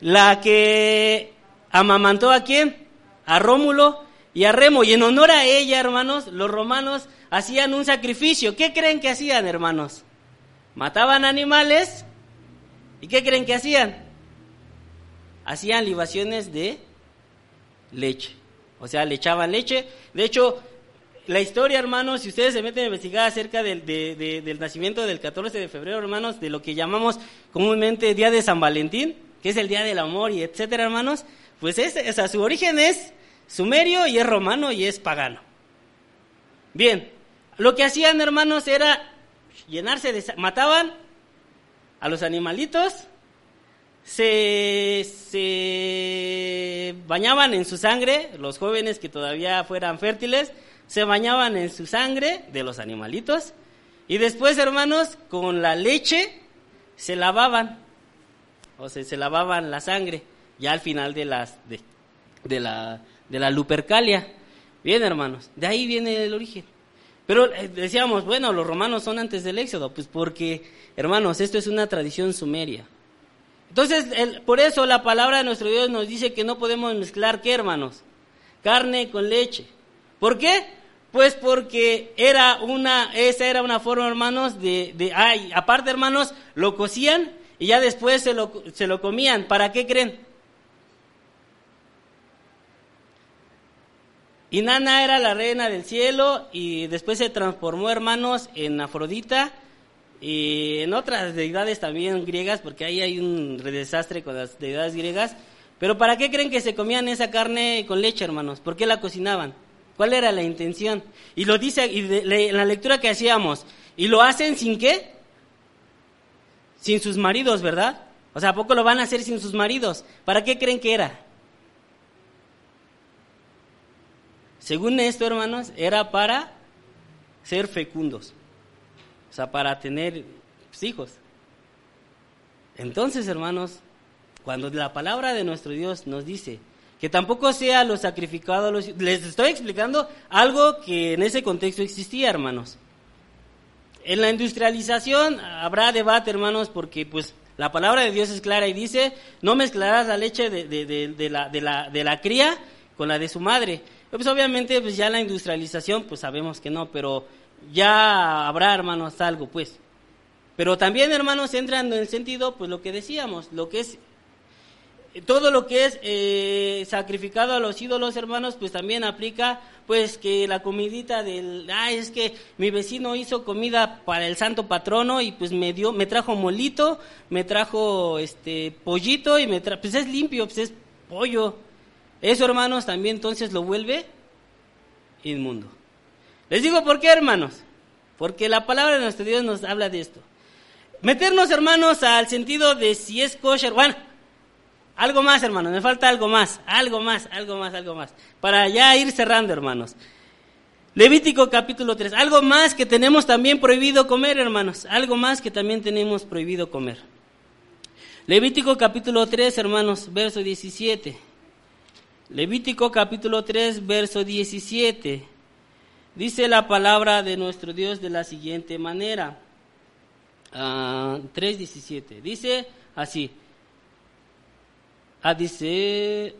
La que amamantó a quién? A Rómulo y a Remo. Y en honor a ella, hermanos, los romanos hacían un sacrificio. ¿Qué creen que hacían, hermanos? Mataban animales. ¿Y qué creen que hacían? Hacían libaciones de leche. O sea, le echaban leche. De hecho, la historia, hermanos, si ustedes se meten a investigar acerca del, del nacimiento del 14 de febrero, hermanos, de lo que llamamos comúnmente Día de San Valentín, que es el Día del Amor y etcétera, hermanos, pues es, o sea, su origen es sumerio y es romano y es pagano. Bien, lo que hacían, hermanos, era llenarse de... mataban a los animalitos, se, se bañaban en su sangre, los jóvenes que todavía fueran fértiles, se bañaban en su sangre de los animalitos y después, hermanos, con la leche se lavaban, o se lavaban la sangre ya al final de, las, de, de, la, de la lupercalia. Bien, hermanos, de ahí viene el origen. Pero eh, decíamos, bueno, los romanos son antes del éxodo, pues porque, hermanos, esto es una tradición sumeria. Entonces, por eso la palabra de nuestro Dios nos dice que no podemos mezclar, ¿qué, hermanos? Carne con leche. ¿Por qué? Pues porque era una, esa era una forma, hermanos, de, de ay, aparte, hermanos, lo cocían y ya después se lo, se lo comían. ¿Para qué creen? Y Nana era la reina del cielo y después se transformó, hermanos, en Afrodita y en otras deidades también griegas, porque ahí hay un desastre con las deidades griegas. Pero ¿para qué creen que se comían esa carne con leche, hermanos? ¿Por qué la cocinaban? ¿Cuál era la intención? Y lo dice en la lectura que hacíamos. ¿Y lo hacen sin qué? Sin sus maridos, ¿verdad? O sea, ¿a poco lo van a hacer sin sus maridos? ¿Para qué creen que era? Según esto, hermanos, era para ser fecundos, o sea, para tener hijos. Entonces, hermanos, cuando la palabra de nuestro Dios nos dice que tampoco sea lo sacrificado, los, les estoy explicando algo que en ese contexto existía, hermanos. En la industrialización habrá debate, hermanos, porque pues la palabra de Dios es clara y dice, no mezclarás la leche de, de, la, de la cría con la de su madre. Pues obviamente pues ya la industrialización pues sabemos que no, pero ya habrá hermanos algo pues. Pero también hermanos entran en el sentido pues lo que decíamos, lo que es todo lo que es eh, sacrificado a los ídolos hermanos pues también aplica pues que la comidita del ah es que mi vecino hizo comida para el santo patrono y pues me dio me trajo molito me trajo este pollito y me trajo pues es limpio pues es pollo eso, hermanos, también entonces lo vuelve inmundo. Les digo por qué, hermanos. Porque la palabra de nuestro Dios nos habla de esto. Meternos, hermanos, al sentido de si es kosher. Bueno, algo más, hermanos. Me falta algo más. Algo más, algo más, algo más. Para ya ir cerrando, hermanos. Levítico capítulo 3. Algo más que tenemos también prohibido comer, hermanos. Algo más que también tenemos prohibido comer. Levítico capítulo 3, hermanos, verso 17. Levítico capítulo 3, verso 17. Dice la palabra de nuestro Dios de la siguiente manera. 3.17. Ah, dice así. Ah, dice...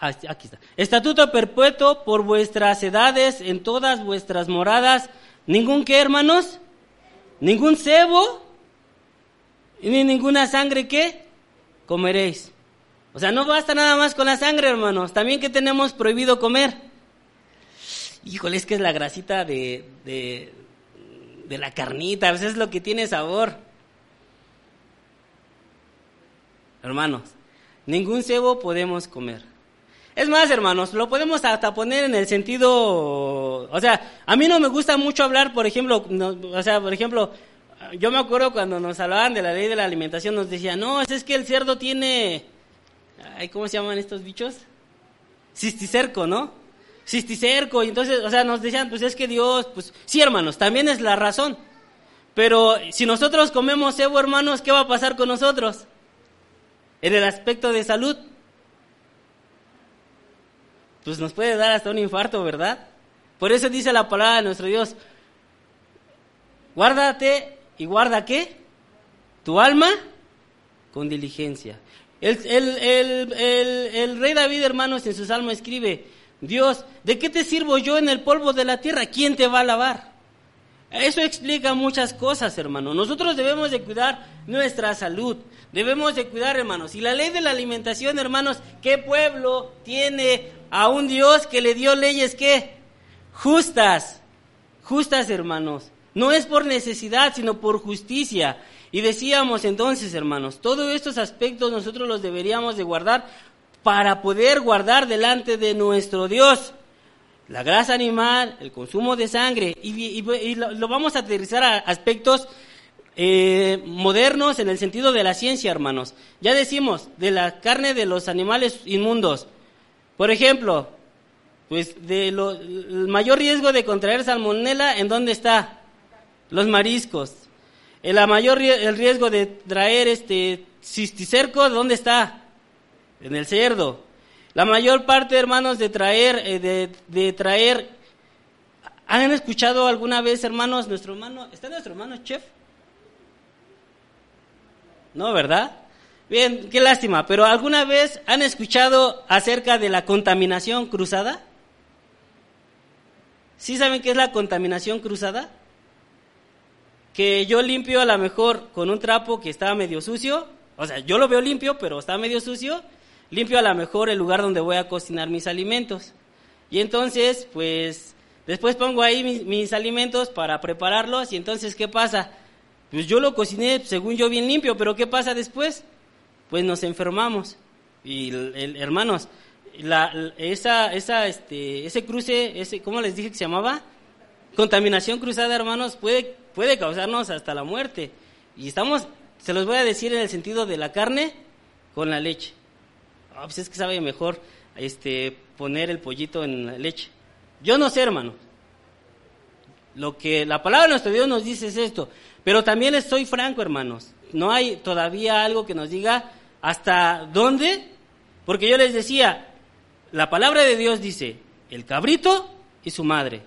Ah, aquí está. Estatuto perpetuo por vuestras edades en todas vuestras moradas. ¿Ningún qué, hermanos? ¿Ningún cebo? ¿Ni ninguna sangre qué? Comeréis. O sea, no basta nada más con la sangre, hermanos. También que tenemos prohibido comer. Híjole, es que es la grasita de, de, de la carnita, a veces es lo que tiene sabor. Hermanos, ningún cebo podemos comer. Es más, hermanos, lo podemos hasta poner en el sentido, o sea, a mí no me gusta mucho hablar, por ejemplo, o sea, por ejemplo, yo me acuerdo cuando nos hablaban de la ley de la alimentación, nos decían, no, es que el cerdo tiene ¿cómo se llaman estos bichos? Cisticerco, ¿no? Cisticerco, y entonces, o sea, nos decían, pues es que Dios, pues sí, hermanos, también es la razón. Pero si nosotros comemos cebo, hermanos, ¿qué va a pasar con nosotros? En el aspecto de salud. pues nos puede dar hasta un infarto, ¿verdad? Por eso dice la palabra de nuestro Dios, guárdate y guarda qué? Tu alma con diligencia. El, el, rey David, hermanos, en su salmo escribe, Dios, ¿de qué te sirvo yo en el polvo de la tierra? ¿Quién te va a lavar? Eso explica muchas cosas, hermano. Nosotros debemos de cuidar nuestra salud. Debemos de cuidar, hermanos. Y la ley de la alimentación, hermanos, ¿qué pueblo tiene a un Dios que le dio leyes que justas? Justas, hermanos. No es por necesidad, sino por justicia. Y decíamos entonces, hermanos, todos estos aspectos nosotros los deberíamos de guardar para poder guardar delante de nuestro Dios la grasa animal, el consumo de sangre, y, lo, vamos a aterrizar a aspectos eh, modernos en el sentido de la ciencia, hermanos. Ya decimos, de la carne de los animales inmundos. Por ejemplo, pues de el mayor riesgo de contraer salmonela, ¿en dónde está? Los mariscos. El mayor el riesgo de traer este cisticerco, ¿dónde está? En el cerdo. La mayor parte, hermanos, de traer, eh, de, traer, ¿han escuchado alguna vez, hermanos, nuestro hermano, ¿está nuestro hermano chef? No, ¿verdad? Bien, qué lástima, pero ¿alguna vez han escuchado acerca de la contaminación cruzada? ¿Sí saben qué es la contaminación cruzada? Que yo limpio a lo mejor con un trapo que estaba medio sucio, o sea, yo lo veo limpio, pero está medio sucio, limpio a lo mejor el lugar donde voy a cocinar mis alimentos. Y entonces, pues, después pongo ahí mis, alimentos para prepararlos y entonces, ¿qué pasa? Pues yo lo cociné, según yo, bien limpio, pero ¿qué pasa después? Pues nos enfermamos. Y, hermanos, la, esa, esa, este, ese cruce, ese, ¿cómo les dije que se llamaba? Contaminación cruzada, hermanos, puede, puede causarnos hasta la muerte. Y estamos, se los voy a decir en el sentido de la carne con la leche. Ah, pues es que sabe mejor este, poner el pollito en la leche. Yo no sé, hermano. Lo que la palabra de nuestro Dios nos dice es esto. Pero también estoy franco, hermanos. No hay todavía algo que nos diga hasta dónde. Porque yo les decía, la palabra de Dios dice, el cabrito y su madre.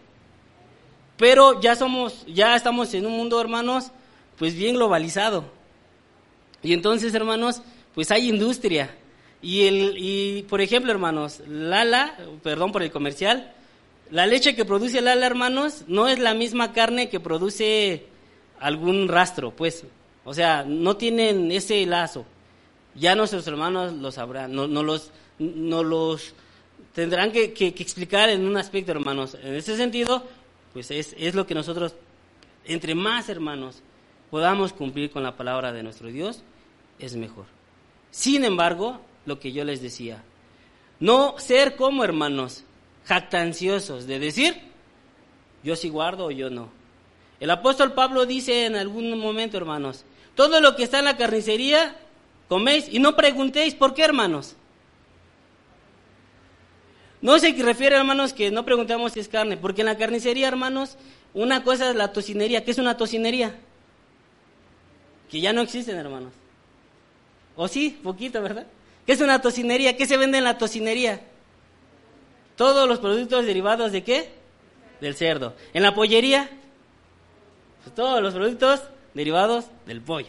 Pero ya somos, ya estamos en un mundo, hermanos, pues bien globalizado. Y entonces, hermanos, pues hay industria. Y, el, y por ejemplo, hermanos, Lala, perdón por el comercial, la leche que produce Lala, hermanos, no es la misma carne que produce algún rastro, pues. O sea, no tienen ese lazo. Ya nuestros hermanos lo sabrán, no, no los, no los tendrán que, explicar en un aspecto, hermanos. En ese sentido, pues es, es lo que nosotros, entre más hermanos, podamos cumplir con la palabra de nuestro Dios, es mejor. Sin embargo, lo que yo les decía. No ser como hermanos, jactanciosos, de decir, yo sí guardo o yo no. El apóstol Pablo dice en algún momento, hermanos, todo lo que está en la carnicería, coméis y no preguntéis por qué, hermanos. No se refiere, hermanos, que no preguntamos si es carne, porque en la carnicería, hermanos, una cosa es la tocinería. ¿Qué es una tocinería? Que ya no existen, hermanos. O sí, poquito, ¿verdad? ¿Qué es una tocinería? ¿Qué se vende en la tocinería? Todos los productos derivados de qué? Del cerdo. En la pollería, pues todos los productos derivados del pollo.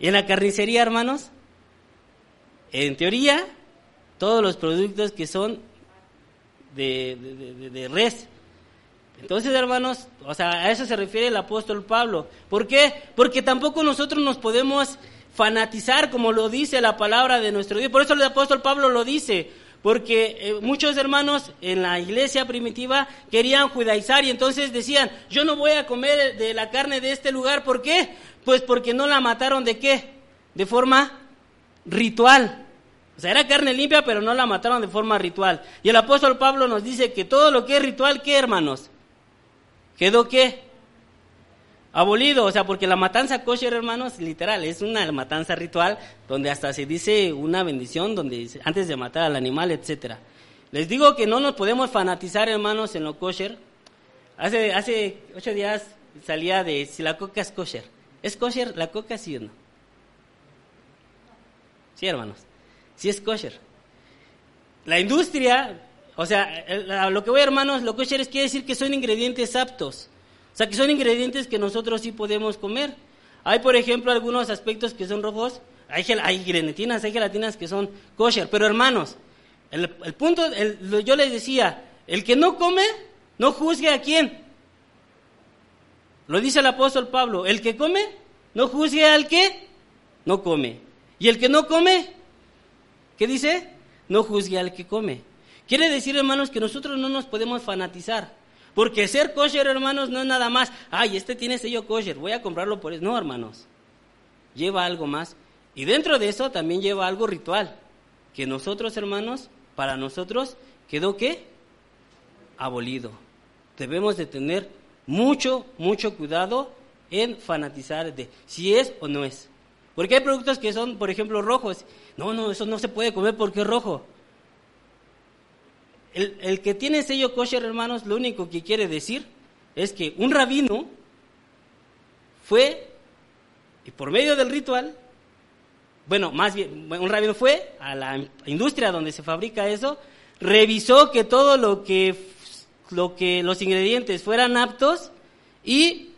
Y en la carnicería, hermanos, en teoría, todos los productos que son de, de, de, res. Entonces, hermanos, o sea, a eso se refiere el apóstol Pablo. ¿Por qué? Porque tampoco nosotros nos podemos fanatizar, como lo dice la palabra de nuestro Dios. Por eso el apóstol Pablo lo dice, porque eh, muchos hermanos en la iglesia primitiva querían judaizar y entonces decían, yo no voy a comer de la carne de este lugar, ¿por qué? Pues porque no la mataron de qué? De forma ritual. O sea, era carne limpia, pero no la mataron de forma ritual. Y el apóstol Pablo nos dice que todo lo que es ritual, ¿qué hermanos? ¿Quedó qué? Abolido, o sea, porque la matanza kosher, hermanos, literal, es una matanza ritual donde hasta se dice una bendición donde antes de matar al animal, etcétera. Les digo que no nos podemos fanatizar, hermanos, en lo kosher. Hace, hace ocho días salía de si la coca es kosher. ¿Es kosher la coca, sí o no? Sí, hermanos. Sí es kosher. La industria, o sea, lo que voy hermanos, lo kosher es quiere decir que son ingredientes aptos. O sea, que son ingredientes que nosotros sí podemos comer. Hay, por ejemplo, algunos aspectos que son rojos. Hay, hay gelatinas, hay gelatinas que son kosher. Pero hermanos, el, punto, yo les decía, el que no come, no juzgue a quién. Lo dice el apóstol Pablo, el que come, no juzgue al que no come. Y el que no come, ¿qué dice? No juzgue al que come. Quiere decir, hermanos, que nosotros no nos podemos fanatizar. Porque ser kosher, hermanos, no es nada más, ay, este tiene sello kosher, voy a comprarlo por eso. No, hermanos. Lleva algo más. Y dentro de eso también lleva algo ritual. Que nosotros, hermanos, para nosotros, quedó qué? Abolido. Debemos de tener mucho, mucho cuidado en fanatizar de si es o no es. Porque hay productos que son, por ejemplo, rojos. No, no, eso no se puede comer porque es rojo. El, que tiene sello kosher, hermanos, lo único que quiere decir es que un rabino fue, y por medio del ritual, bueno, más bien, un rabino fue a la industria donde se fabrica eso, revisó que todo lo que, lo que los ingredientes fueran aptos y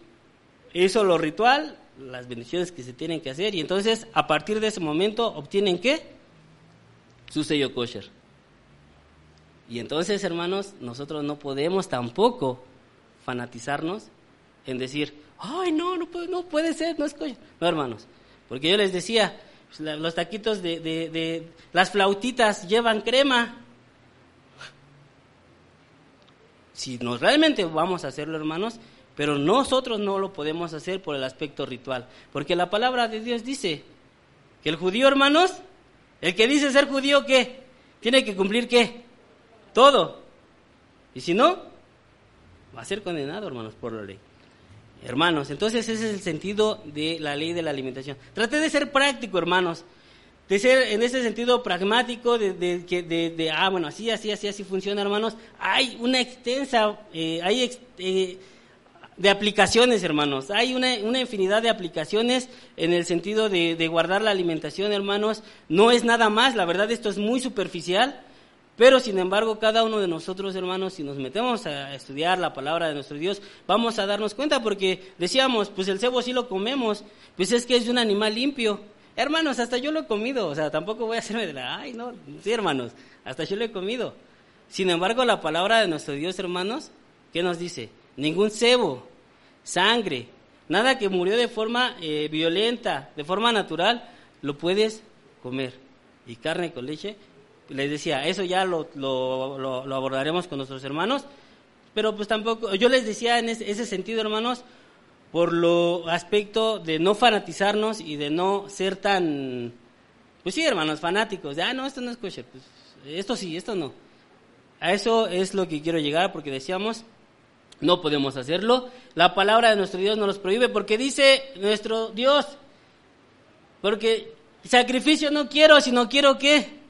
hizo lo ritual, las bendiciones que se tienen que hacer, y entonces a partir de ese momento obtienen qué? Su sello kosher. Y entonces, hermanos, nosotros no podemos tampoco fanatizarnos en decir, ay, no, no puede, no puede ser, no es kosher. No, hermanos, porque yo les decía, pues, los taquitos de, de, de, las flautitas llevan crema. Si nos realmente vamos a hacerlo, hermanos, pero nosotros no lo podemos hacer por el aspecto ritual, porque la palabra de Dios dice que el judío, hermanos, el que dice ser judío, ¿qué? Tiene que cumplir qué? Todo. Y si no, va a ser condenado, hermanos, por la ley. Hermanos, entonces ese es el sentido de la ley de la alimentación. Trate de ser práctico, hermanos. De ser en ese sentido pragmático, de, de, de, ah, bueno, así, así, así, así funciona, hermanos. Hay una extensa, eh, hay eh, de aplicaciones, hermanos. Hay una, una, infinidad de aplicaciones en el sentido de, de guardar la alimentación, hermanos. No es nada más, la verdad, esto es muy superficial. Pero sin embargo, cada uno de nosotros, hermanos, si nos metemos a estudiar la palabra de nuestro Dios, vamos a darnos cuenta porque decíamos, pues el cebo sí lo comemos, pues es que es un animal limpio. Hermanos, hasta yo lo he comido, o sea, tampoco voy a hacerme de la, ay, no, sí, hermanos, hasta yo lo he comido. Sin embargo, la palabra de nuestro Dios, hermanos, ¿qué nos dice? Ningún cebo, sangre, nada que murió de forma eh, violenta, de forma natural, lo puedes comer. Y carne con leche les decía, eso ya lo, lo, abordaremos con nuestros hermanos, pero pues tampoco, yo les decía en ese, sentido, hermanos, por lo aspecto de no fanatizarnos y de no ser tan, pues sí, hermanos, fanáticos, ah, no, esto no es kosher, pues esto sí, esto no. A eso es lo que quiero llegar, porque decíamos, no podemos hacerlo. La palabra de nuestro Dios nos los prohíbe, porque dice nuestro Dios, porque sacrificio no quiero, sino quiero que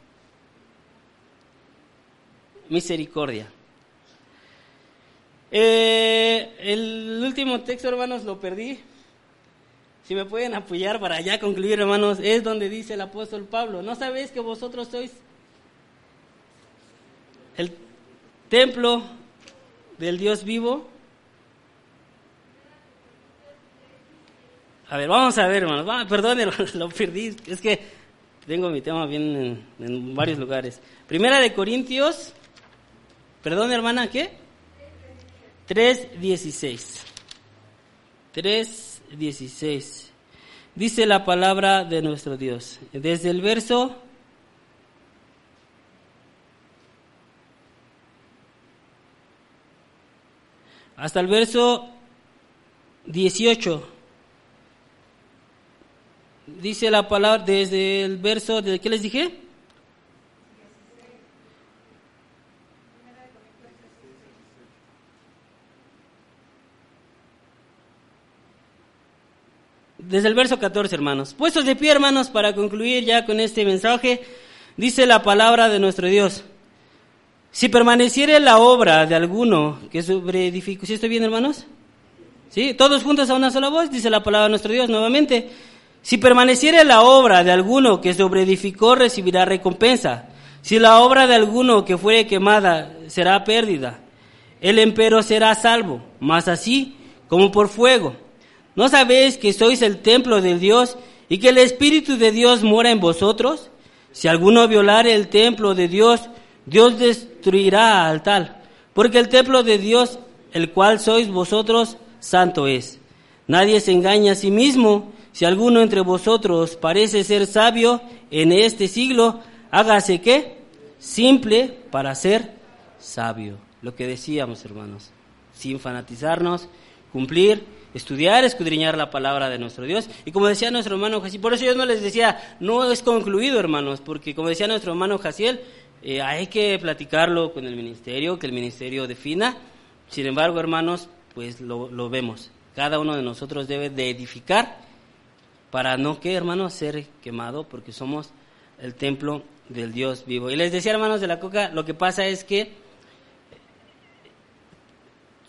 misericordia. Eh, el último texto, hermanos, lo perdí. Si me pueden apoyar para ya concluir, hermanos, es donde dice el apóstol Pablo, ¿no sabéis que vosotros sois el templo del Dios vivo? A ver, vamos a ver, hermanos. perdón, lo perdí. Es que tengo mi tema bien en, en varios lugares. Primera de Corintios Perdón, hermana, ¿qué? 3.16. 3.16. Dice la palabra de nuestro Dios. Desde el verso hasta el verso 18. Dice la palabra desde el verso, ¿de qué les dije? Desde el verso 14, hermanos. Puestos de pie, hermanos, para concluir ya con este mensaje, dice la palabra de nuestro Dios. Si permaneciere la obra de alguno que sobre edificó, ¿sí estoy bien, hermanos? ¿Sí? Todos juntos a una sola voz, dice la palabra de nuestro Dios nuevamente. Si permaneciere la obra de alguno que sobre edificó, recibirá recompensa. Si la obra de alguno que fuere quemada será pérdida, el empero será salvo, más así como por fuego. ¿No sabéis que sois el templo de Dios y que el Espíritu de Dios mora en vosotros? Si alguno violare el templo de Dios, Dios destruirá al tal, porque el templo de Dios, el cual sois vosotros, santo es. Nadie se engaña a sí mismo. Si alguno entre vosotros parece ser sabio en este siglo, hágase qué? Simple para ser sabio. Lo que decíamos, hermanos, sin fanatizarnos, cumplir, estudiar, escudriñar la palabra de nuestro Dios. Y como decía nuestro hermano Jaciel, por eso yo no les decía, no es concluido, hermanos, porque como decía nuestro hermano Jaciel, eh, hay que platicarlo con el ministerio, que el ministerio defina. Sin embargo, hermanos, pues lo, vemos. Cada uno de nosotros debe de edificar para no que, hermanos, ser quemado, porque somos el templo del Dios vivo. Y les decía, hermanos de la coca, lo que pasa es que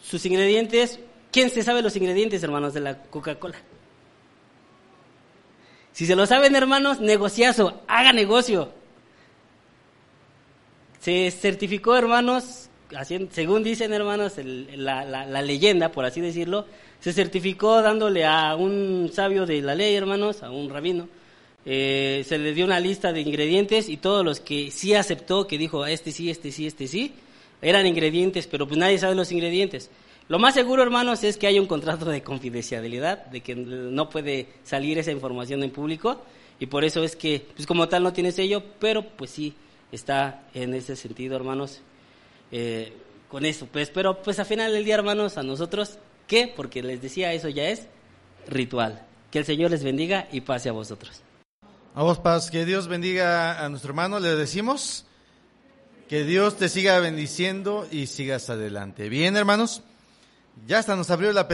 sus ingredientes, ¿quién se sabe los ingredientes, hermanos, de la Coca-Cola? Si se lo saben, hermanos, negociazo, haga negocio. Se certificó, hermanos, según dicen, hermanos, la, leyenda, por así decirlo, se certificó dándole a un sabio de la ley, hermanos, a un rabino, eh, se le dio una lista de ingredientes y todos los que sí aceptó, que dijo, este sí, este sí, este sí, eran ingredientes, pero pues nadie sabe los ingredientes. Lo más seguro, hermanos, es que haya un contrato de confidencialidad, de que no puede salir esa información en público, y por eso es que, pues como tal no tiene sello, pero pues sí está en ese sentido, hermanos, eh, con eso. Pues, pero pues a final del día, hermanos, a nosotros, ¿qué? Porque les decía, eso ya es ritual. Que el Señor les bendiga y pase a vosotros. A paz, que Dios bendiga a nuestro hermano, le decimos. Que Dios te siga bendiciendo y sigas adelante. Bien, hermanos, ya hasta nos abrió la